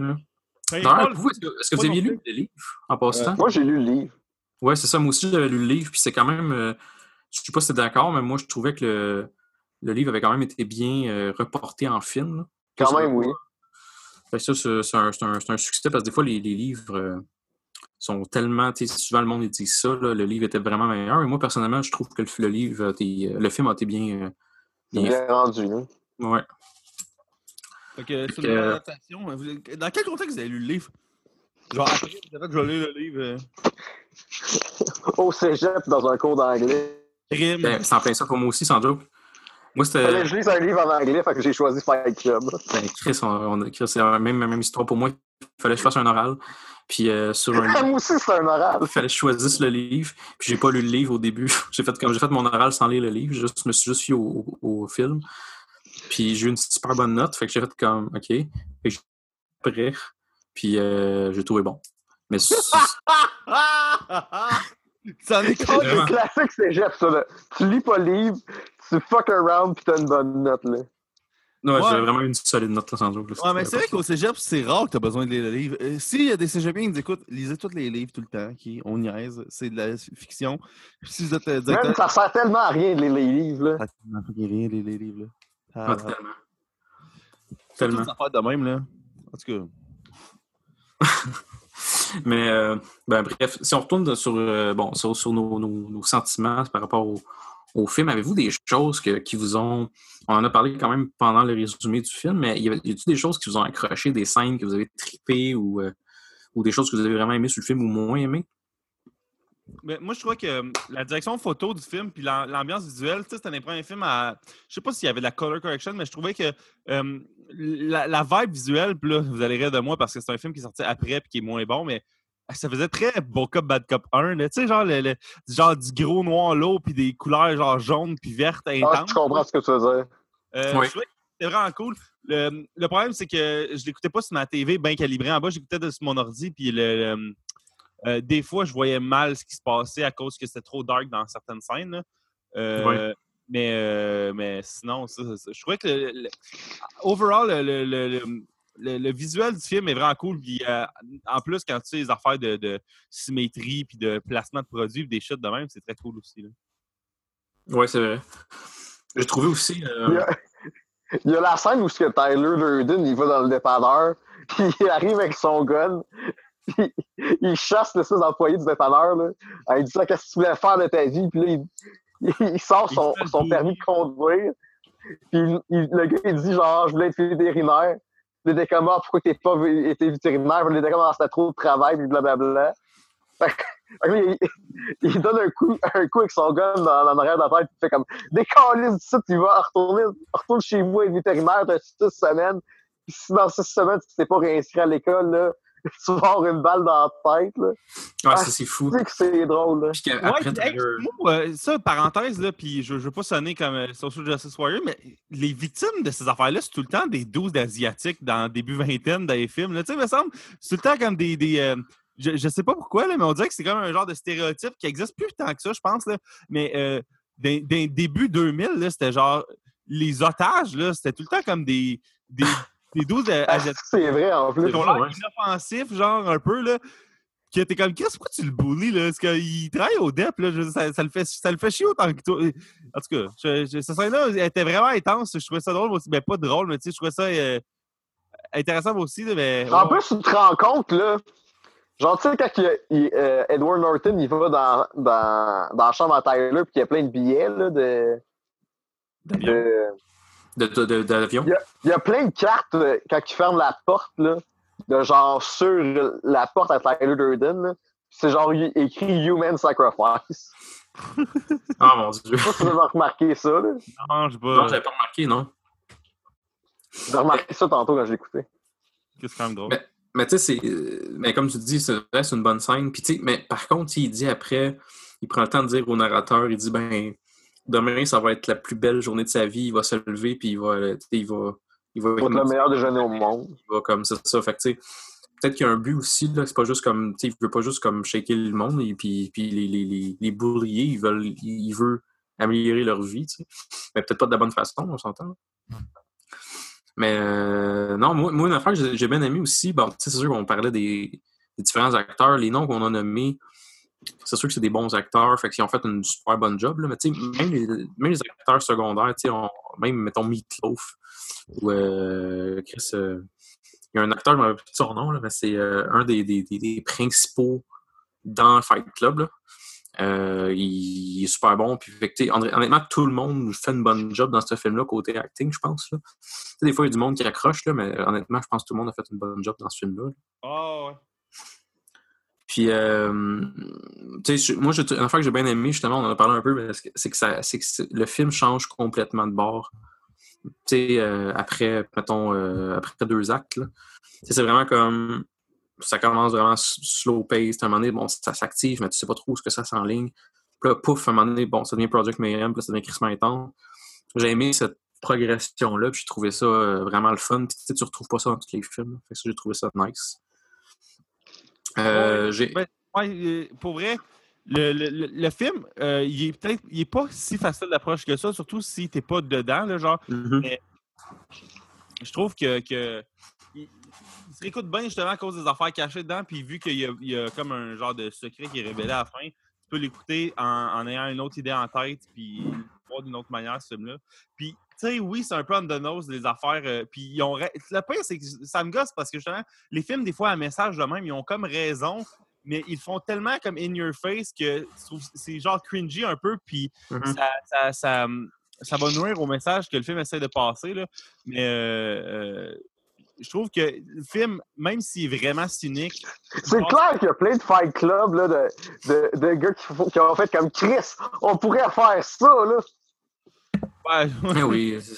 Est-ce que, vous aviez non lu le livre en passant? Moi, j'ai lu le livre. Ouais, c'est ça. Moi aussi, j'avais lu le livre, puis c'est quand même. euh, je sais pas si t'es d'accord, mais moi, je trouvais que le, le livre avait quand même été bien euh, reporté en film. là. Quand Ça, même, oui. Fait que ça, c'est un, succès parce que des fois, les, les livres euh, sont tellement. tu sais, Souvent, le monde dit ça, là, le livre était vraiment meilleur. Et moi, personnellement, je trouve que le, le livre, le film a été bien. Euh, C'est bien rendu. hein. fait. Ouais. Fait que c'est une adaptation. Vous- Dans quel contexte vous avez lu le livre? Genre, après, fait, je vais lire le livre. euh, <laughs> Au cégep, dans un cours d'anglais. Crime. Ben, c'est en plein ça pour moi aussi, sans joke. Moi, c'était. Fallait que je lise un livre en anglais, fait que j'ai choisi Fight Club. Ben, Chris, on, on a- Chris, c'est la même, la même histoire pour moi. Il fallait que je fasse un oral. Puis euh, sur un Moi aussi, c'est un oral. il fallait que je choisisse le livre. Puis j'ai pas lu le livre au début. <laughs> J'ai fait comme j'ai fait mon oral sans lire le livre. Juste, je me suis juste fié au, au- au film. Puis j'ai eu une super bonne note. Fait que j'ai fait comme OK. Fait que j'ai prêt. Puis euh, j'ai trouvé bon. Mais <laughs> c'est- Ça est C'est classique cégep, ça. Là. Tu lis pas le livre, tu fuck around pis t'as une bonne note. Là. Non, Ouais. j'ai vraiment eu une solide note là, sans là. Ouais, mais c'est vrai qu'au cégep, c'est rare que tu as besoin de lire le livre. Euh, S'il y a des cégepiens qui nous écoutent, lisez tous les livres tout le temps. ok? On niaise. C'est de la fiction. Puis si vous êtes euh, directeur. Même ça sert tellement à rien de lire les livres. Là. Ça tellement fucking rien, les, les livres. Là. ça. Ah, Ah, tellement. Tellement. des affaires de même, là. En tout cas. <laughs> Mais euh, ben, bref, si on retourne de- sur, euh, bon, sur, sur nos, nos- nos sentiments par rapport au, au film, avez-vous des choses qui vous ont. On en a parlé quand même pendant le résumé du film, mais y a-t-il des choses qui vous ont accroché, des scènes que vous avez trippées ou, euh, ou des choses que vous avez vraiment aimées sur le film ou moins aimées? Mais moi, je trouvais que euh, la direction photo du film puis l'am- l'ambiance visuelle, c'était un des premiers films à. Je sais pas s'il y avait de la color correction, mais je trouvais que euh, la, vibe visuelle, là, vous allez rire de moi parce que c'est un film qui est sorti après puis qui est moins bon, mais ça faisait très Beau Cop, Bad Cop 1. là. Tu sais, genre, le, le- genre du gros noir lot puis des couleurs genre jaunes puis vertes Ah, intenses. tu comprends ce que tu veux dire. Euh, Oui. Je c'était vraiment cool. Le, le problème, c'est que je l'écoutais pas sur ma TV bien calibrée en bas, j'écoutais de- sur mon ordi, puis le, le- euh, des fois, je voyais mal ce qui se passait à cause que c'était trop dark dans certaines scènes. là. Euh, mais, euh, mais sinon, ça, ça- je trouvais que le, le- overall, le, le- le- le- le- le visuel du film est vraiment cool. Puis, euh, en plus, quand tu sais les affaires de, de symétrie puis de placement de produits puis des chutes de même, c'est très cool aussi. là. Oui, c'est vrai. J'ai trouvé aussi. euh, Il y, a, <laughs> il y a la scène où ce que Tyler Durden il va dans le dépanneur, <laughs> puis il arrive avec son gun, <laughs> puis il chasse le six employés du dépanneur. Là. Ah, Il dit ça, qu'est-ce que tu voulais faire de ta vie? Puis là, il, il sort son, son permis de conduire. Puis le gars, il dit genre, je voulais être vétérinaire. Il était comme, ah, pourquoi t'es pas été vétérinaire? Puis ah, c'était trop de travail, puis blablabla. Fait que- <laughs> là, il, il donne un coup, un coup avec son gun dans, dans l'arrière de la il fait comme, décalisse d'ici, tu vas retourner, retourne chez vous être vétérinaire, t'as six semaines. Puis si dans six semaines, tu t'es pas réinscrit à l'école, là, <laughs> tu vas avoir une balle dans la tête, là. ah, ça, c'est fou. Tu sais que c'est drôle, là. Puis Ouais, hey, moi, euh, ça, parenthèse, là, puis je, je veux pas sonner comme euh, Social Justice Warrior, mais les victimes de ces affaires-là, c'est tout le temps des 12 asiatiques dans début vingtaine dans les films. là. Tu sais, il me semble, c'est tout le temps comme des. des euh, je, je sais pas pourquoi, là, mais on dirait que c'est comme un genre de stéréotype qui existe plus tant que ça, je pense. Là. Mais euh, début 2000, là, c'était genre. Les otages, là, c'était tout le temps comme des, des, des 12 Ah, asiatiques. c'est vrai, en plus. Ils ouais. inoffensifs, genre un peu, là. Que t'es comme, Chris, pourquoi tu le bullies, là? Parce qu'il travaille au DEP, là? je- ça, ça le fait, ça le fait chier autant que toi. En tout cas, je, je, cette scène-là elle était vraiment intense. Je trouvais ça drôle aussi. Ben, pas drôle, mais tu sais, je trouvais ça euh, intéressant aussi, là, mais. En ouais. plus, tu te rends compte, là, genre, tu sais, quand il, il- euh, Edward Norton, il va dans, dans, dans la chambre à Tyler, puis il y a plein de billets, là, de... D'avion. de- de, de, de- d'avion. Il y a plein de cartes, euh, quand il ferme la porte, là, de genre sur la porte à Tyler Durden, là. C'est genre écrit Human Sacrifice. <laughs> Ah mon dieu. Je sais pas si vous avez remarqué ça, là. Non, je sais Non, pas. j'avais pas remarqué, non. J'ai remarqué ça tantôt quand je l'écoutais. C'est quand même drôle. Mais- Mais tu sais, c'est. Mais comme tu dis, c'est vrai, c'est une bonne scène. Puis tu sais, mais par contre, il dit après il prend le temps de dire au narrateur, il dit ben demain, ça va être la plus belle journée de sa vie, il va se lever, puis il va. Il va, il va, être le meilleur déjeuner au monde. Il va comme ça. ça. Fait que, peut-être qu'il y a un but aussi, là. C'est pas juste comme. Il veut pas juste comme shaker le monde et puis, puis les, les, les, les bourriers, ils veulent, il veut améliorer leur vie. Mais peut-être pas de la bonne façon, on s'entend. Mais euh, non, moi, moi, une affaire que j'ai bien aimé aussi, bon, c'est sûr qu'on parlait des, des, différents acteurs, les noms qu'on a nommés, c'est sûr que c'est des bons acteurs, fait qu'ils ont fait une super bonne job, là, mais même les, même les acteurs secondaires, même, mettons, Meatloaf, ou euh, Chris, euh, il y a un acteur, je ne me plus son nom, là, mais c'est euh, un des, des, principaux dans Fight Club, là. Il, est super bon. Puis, fait, honnêtement, tout le monde fait une bonne job dans ce film-là, côté acting, je pense. Là. Des fois, il y a du monde qui accroche, là, mais honnêtement, je pense que tout le monde a fait une bonne job dans ce film-là. Oh, ouais. Puis, euh, tu sais, moi, une affaire que j'ai bien aimé, justement, on en a parlé un peu, c'est que, ça, le film change complètement de bord. Tu sais, euh, après, mettons, euh, après deux actes, c'est vraiment comme ça commence vraiment slow pace. À un moment donné, bon, ça s'active, mais tu sais pas trop où ce que ça s'enligne. Puis là, pouf, à un moment donné, bon, ça devient Project Mayhem, puis ça devient Chris intense. J'ai aimé cette progression-là, puis j'ai trouvé ça vraiment le fun. Puis tu sais, tu retrouves pas ça dans tous les films. Fait que j'ai trouvé ça nice. Euh. Ben, ouais, pour vrai, le, le, le, film, euh, il est peut-être il est pas si facile d'approche que ça, surtout si t'es pas dedans, là, genre. Mm-hmm. Mais je trouve que, que se réécoute bien justement à cause des affaires cachées dedans, puis vu qu'il y, a comme un genre de secret qui est révélé à la fin, tu peux l'écouter en, ayant une autre idée en tête, puis voir d'une autre manière ce film-là. Puis, tu sais, oui, c'est un peu on the nose, les affaires. Euh, puis, ils ont. Le pire, c'est que ça me gosse parce que justement, les films, des fois, à message de même, ils ont comme raison, mais ils font tellement comme in your face que c'est genre cringy un peu, puis mm-hmm. ça, ça, ça, va nourrir au message que le film essaie de passer. Là. Mais euh, euh, je trouve que le film, même s'il est vraiment cynique. C'est clair qu'il y a plein de Fight Club là, de, de, de, gars qui, qui, ont fait comme Chris. On pourrait faire ça, là. Ouais, Mais oui. <laughs>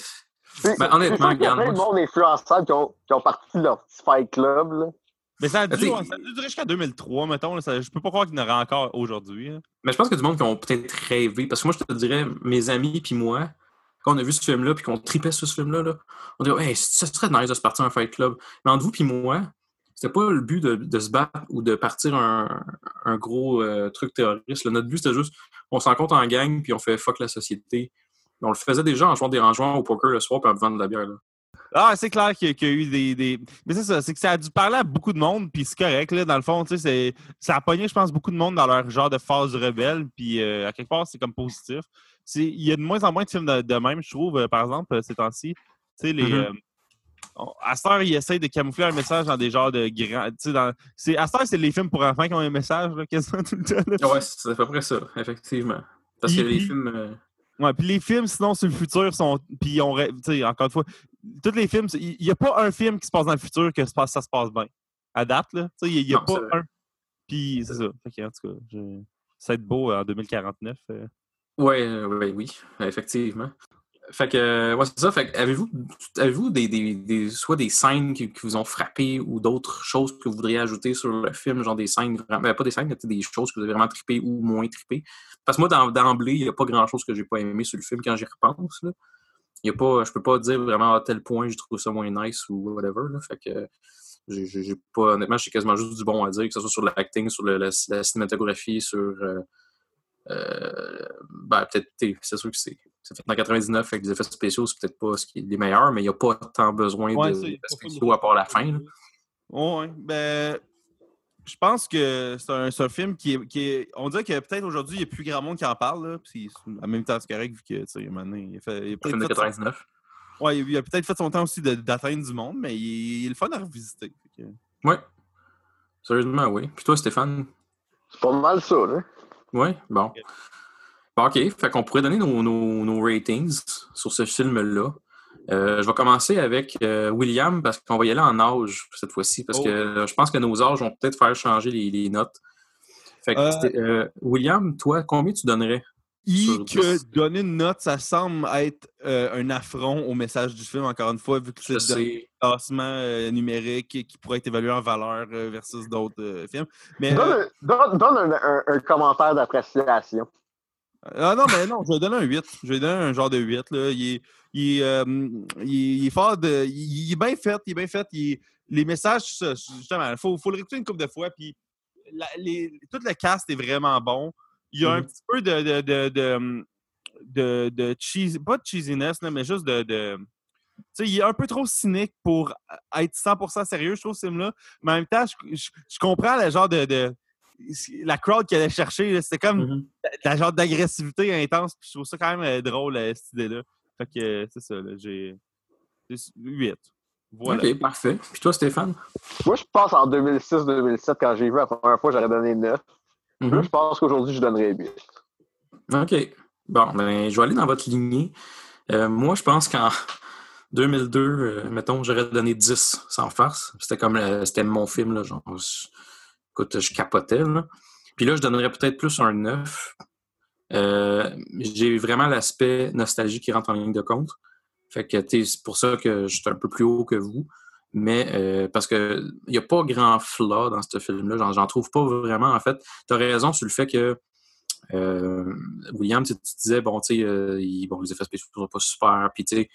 Ben, honnêtement, il y a plein de monde influençable qui ont, qui ont parti de leur petit Fight Club, là. Mais ça a, duré, ça a duré jusqu'à 2003, mettons. Là, ça, je peux pas croire qu'il y en aurait encore aujourd'hui. Hein. Mais je pense qu'il y a du monde qui ont peut-être rêvé. Parce que moi, je te dirais, mes amis puis moi, quand on a vu ce film-là, puis qu'on tripait sur ce film-là, là, on dit hey, ça serait nice de se partir un fight club. Mais entre vous et moi, c'était pas le but de, se battre ou de partir un, un gros euh, truc terroriste. Notre but, c'était juste, on s'en compte en gang, puis on fait fuck la société. On le faisait déjà en jouant des rangements au poker le soir, puis en buvant de la bière. Là. Ah, c'est clair qu'il y, a eu des. des... Mais c'est ça, c'est que ça a dû parler à beaucoup de monde, puis c'est correct, là, dans le fond, tu sais, ça a pogné, je pense, beaucoup de monde dans leur genre de phase rebelle, puis euh, à quelque part, c'est comme positif il y a de moins en moins de films de, même, je trouve, euh, par exemple, euh, ces temps-ci. Tu sais, les. Mm-hmm. Euh, à cette heure, ils essayent de camoufler un message dans des genres de grands. Dans, c'est, à cette heure, c'est les films pour enfants qui ont un message, là, quasiment tout le temps. Ouais, c'est à peu près ça, effectivement. Parce que les films. Ouais, puis les films, sinon, sur le futur, sont. Puis on. Tu sais, encore une fois, tous les films, il n'y a pas un film qui se passe dans le futur que ça se passe bien. À date, là. Tu sais, il n'y a, pas un. Puis c'est ça. En tout cas, je... ça va être beau en 2049. Ouais, ouais, oui, effectivement. Fait que, ouais, c'est ça. Fait avez-vous, avez-vous des, des, des, soit des scènes qui, vous ont frappé ou d'autres choses que vous voudriez ajouter sur le film, genre des scènes, ben, pas des scènes, mais des choses que vous avez vraiment trippé ou moins trippé? Parce que moi, d'emblée, il n'y a pas grand-chose que j'ai pas aimé sur le film quand j'y repense. Là. Y a pas, je peux pas dire vraiment à tel point je trouve ça moins nice ou whatever. Fait que, j'ai, pas, honnêtement, j'ai quasiment juste du bon à dire, que ce soit sur l'acting, sur la, cinématographie, sur. Euh, ben, peut-être, c'est sûr que c'est fait en 99 avec des effets spéciaux, c'est peut-être pas ce qui est les meilleurs, mais il n'y a pas tant besoin d'effets spéciaux à part la fin. Là. Oui, ben, je pense que c'est un, un, film qui est, qui est, On dirait que peut-être aujourd'hui, il n'y a plus grand monde qui en parle. Là, puis en même temps, c'est correct vu que, tu sais, maintenant, il a fait. Il a peut-être 99. Oui, il a peut-être fait son temps aussi d'atteindre du monde, mais il, est le fun à revisiter. Oui. Sérieusement, oui. Puis toi, Stéphane? C'est pas mal ça, là. Oui, bon. OK, fait qu'on pourrait donner nos, nos, ratings sur ce film-là. Euh, je vais commencer avec euh, William parce qu'on va y aller en âge cette fois-ci parce que oh. je pense que nos âges vont peut-être faire changer les, notes. Fait que, euh. William, toi, combien tu donnerais? I que 10. donner une note, ça semble être euh, un affront au message du film, encore une fois, vu que c'est un classement euh, numérique qui pourrait être évalué en valeur euh, versus d'autres euh, films. Mais, Donne, euh, un, donne- donne un, un- un commentaire d'appréciation. ah non, mais non, je vais donner un 8. Je vais donner un genre de 8. Là. Il, est, il, est, euh, il, est- fort de. Il, est bien fait, il est bien fait. il les messages, justement, il faut, faut le réécouter une couple de fois. Puis la- les- tout le cast est vraiment bon. Il y a un Mhm. petit peu de. de, de, de, de, de cheese, pas de cheesiness, là, mais juste de. de tu sais, il est un peu trop cynique pour être 100% sérieux, je trouve, ce film-là. Mais en même temps, je, je- je comprends le genre de, de- La crowd qu'il allait chercher, c'était comme Mhm. la genre d'agressivité intense. Puis je trouve ça quand même euh, drôle, euh, cette idée-là. Fait que euh, c'est ça, là, j'ai. 8. Voilà. OK, parfait. Puis toi, Stéphane? Moi, je pense en 2006-2007, quand j'ai vu la première fois, j'aurais donné 9. Mhm. je pense qu'aujourd'hui, je donnerais 8. OK. Bon, ben, je vais aller dans votre lignée. Euh, moi, je pense qu'en <laughs> 2002, euh, mettons, j'aurais donné 10 sans farce. C'était comme euh, c'était mon film, là, genre, je- écoute, je capotais, là. Puis là, je donnerais peut-être plus un 9. Euh, J'ai vraiment l'aspect nostalgie qui rentre en ligne de compte. Fait que, c'est pour ça que je suis un peu plus haut que vous. Mais euh, parce que il n'y a pas grand flaw dans ce film-là. J'en- trouve pas vraiment. En fait, tu as raison sur le fait que euh, William, tu, tu disais, bon, tu sais, euh, bon, les effets spéciaux sont pas super, puis tu sais,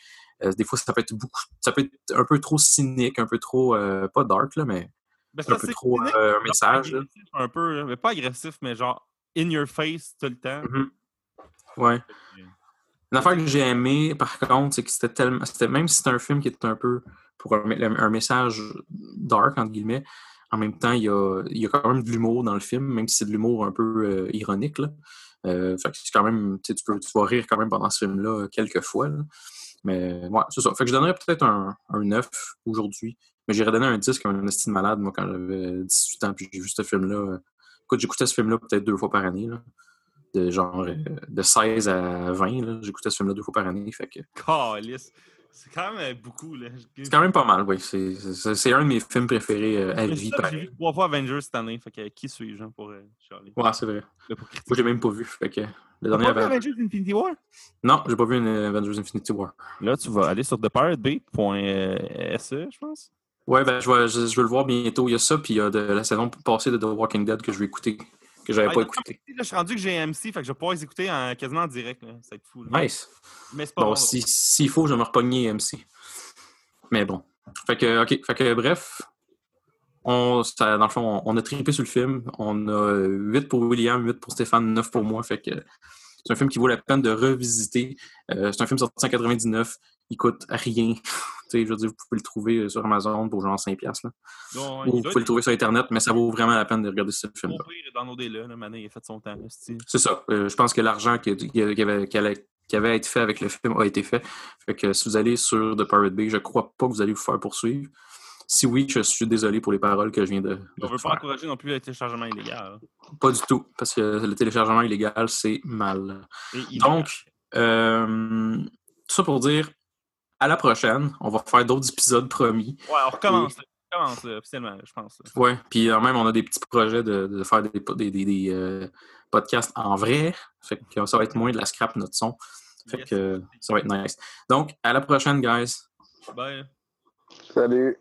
des fois, ça peut être beaucoup, ça peut être un peu trop cynique, un peu trop, pas dark, là, mais un peu trop message. là. Un peu, mais pas agressif, mais genre in your face tout le temps. Mhm. Ouais. Une affaire que j'ai aimé, par contre, c'est que c'était tellement. Même si c'était un film qui était un peu pour un, message dark, entre guillemets, en même temps, il y a, il y a quand même de l'humour dans le film, même si c'est de l'humour un peu euh, ironique. Là. Euh, fait que c'est quand même. Tu peux tu vas rire quand même pendant ce film-là quelques fois. là. Mais ouais, c'est ça. Fait que je donnerais peut-être un, un 9 aujourd'hui. Mais j'irais donner un 10 comme un estime malade, moi, quand j'avais 18 ans, puis j'ai vu ce film-là. Écoute, j'écoutais ce film-là peut-être deux fois par année. Là. De genre euh, de 16 à 20. là. J'écoutais ce film-là deux fois par année. Fait que. C'est quand même euh, beaucoup, là. c'est quand même pas mal, oui. C'est- un de mes films préférés euh, à Mais vie. J'ai pareil. vu trois fois Avengers cette année, fait que qui suis-je hein, pour euh, Charlie? Ouais, c'est vrai. Moi, j'ai même pas vu. Fait que le dernier pas vu Aven- Avengers Infinity War? Non, j'ai pas vu une Avengers Infinity War. Là, tu vas aller sur thepiratebay.se, je pense. Ouais, ben, je vais, je, je vais le voir bientôt. Il y a ça, puis il y a de, la saison passée de The Walking Dead que je vais écouter, que j'avais Ah, pas écouté. Là, je suis rendu que j'ai MC, fait que je vais pouvoir les écouter en, quasiment en direct. là. Ça va être fou. là. Nice. Mais c'est pas Bon, bon. si- s'il faut, je vais me repogner MC. Mais bon. Fait que, OK. Fait que, bref, on, ça, dans le fond, on, on a trippé sur le film. On a 8 pour William, 8 pour Stéphane, 9 pour moi. Fait que c'est un film qui vaut la peine de revisiter. Euh, c'est un film sorti en 99. Il coûte rien. Je veux dire, vous pouvez le trouver euh, sur Amazon pour genre 5$. Là. Donc, Ou vous pouvez le trouver sur Internet, mais ça vaut vraiment la peine de regarder ce film-là. mourir dans nos délais. Là, Mané, il a fait son temps. là, c'est-tu? C'est ça. Euh, je pense que l'argent qui, qui avait, qui allait- qui avait à être fait avec le film a été fait. Fait que si vous allez sur The Pirate Bay, je crois pas que vous allez vous faire poursuivre. Si oui, je suis désolé pour les paroles que je viens de, de On veut faire. pas encourager non plus le téléchargement illégal. Pas du tout, parce que le téléchargement illégal, c'est mal. Et. Donc, euh, tout ça pour dire, à la prochaine, on va faire d'autres épisodes promis. Ouais, on recommence. On recommence là, officiellement, je pense. là. Ouais, puis euh, même, on a des petits projets de, de faire des, des, des- des, euh, podcasts en vrai. Fait que ça va être moins de la scrap notre son. Fait Yes. que ça va être nice. Donc, à la prochaine, guys. Bye. Salut.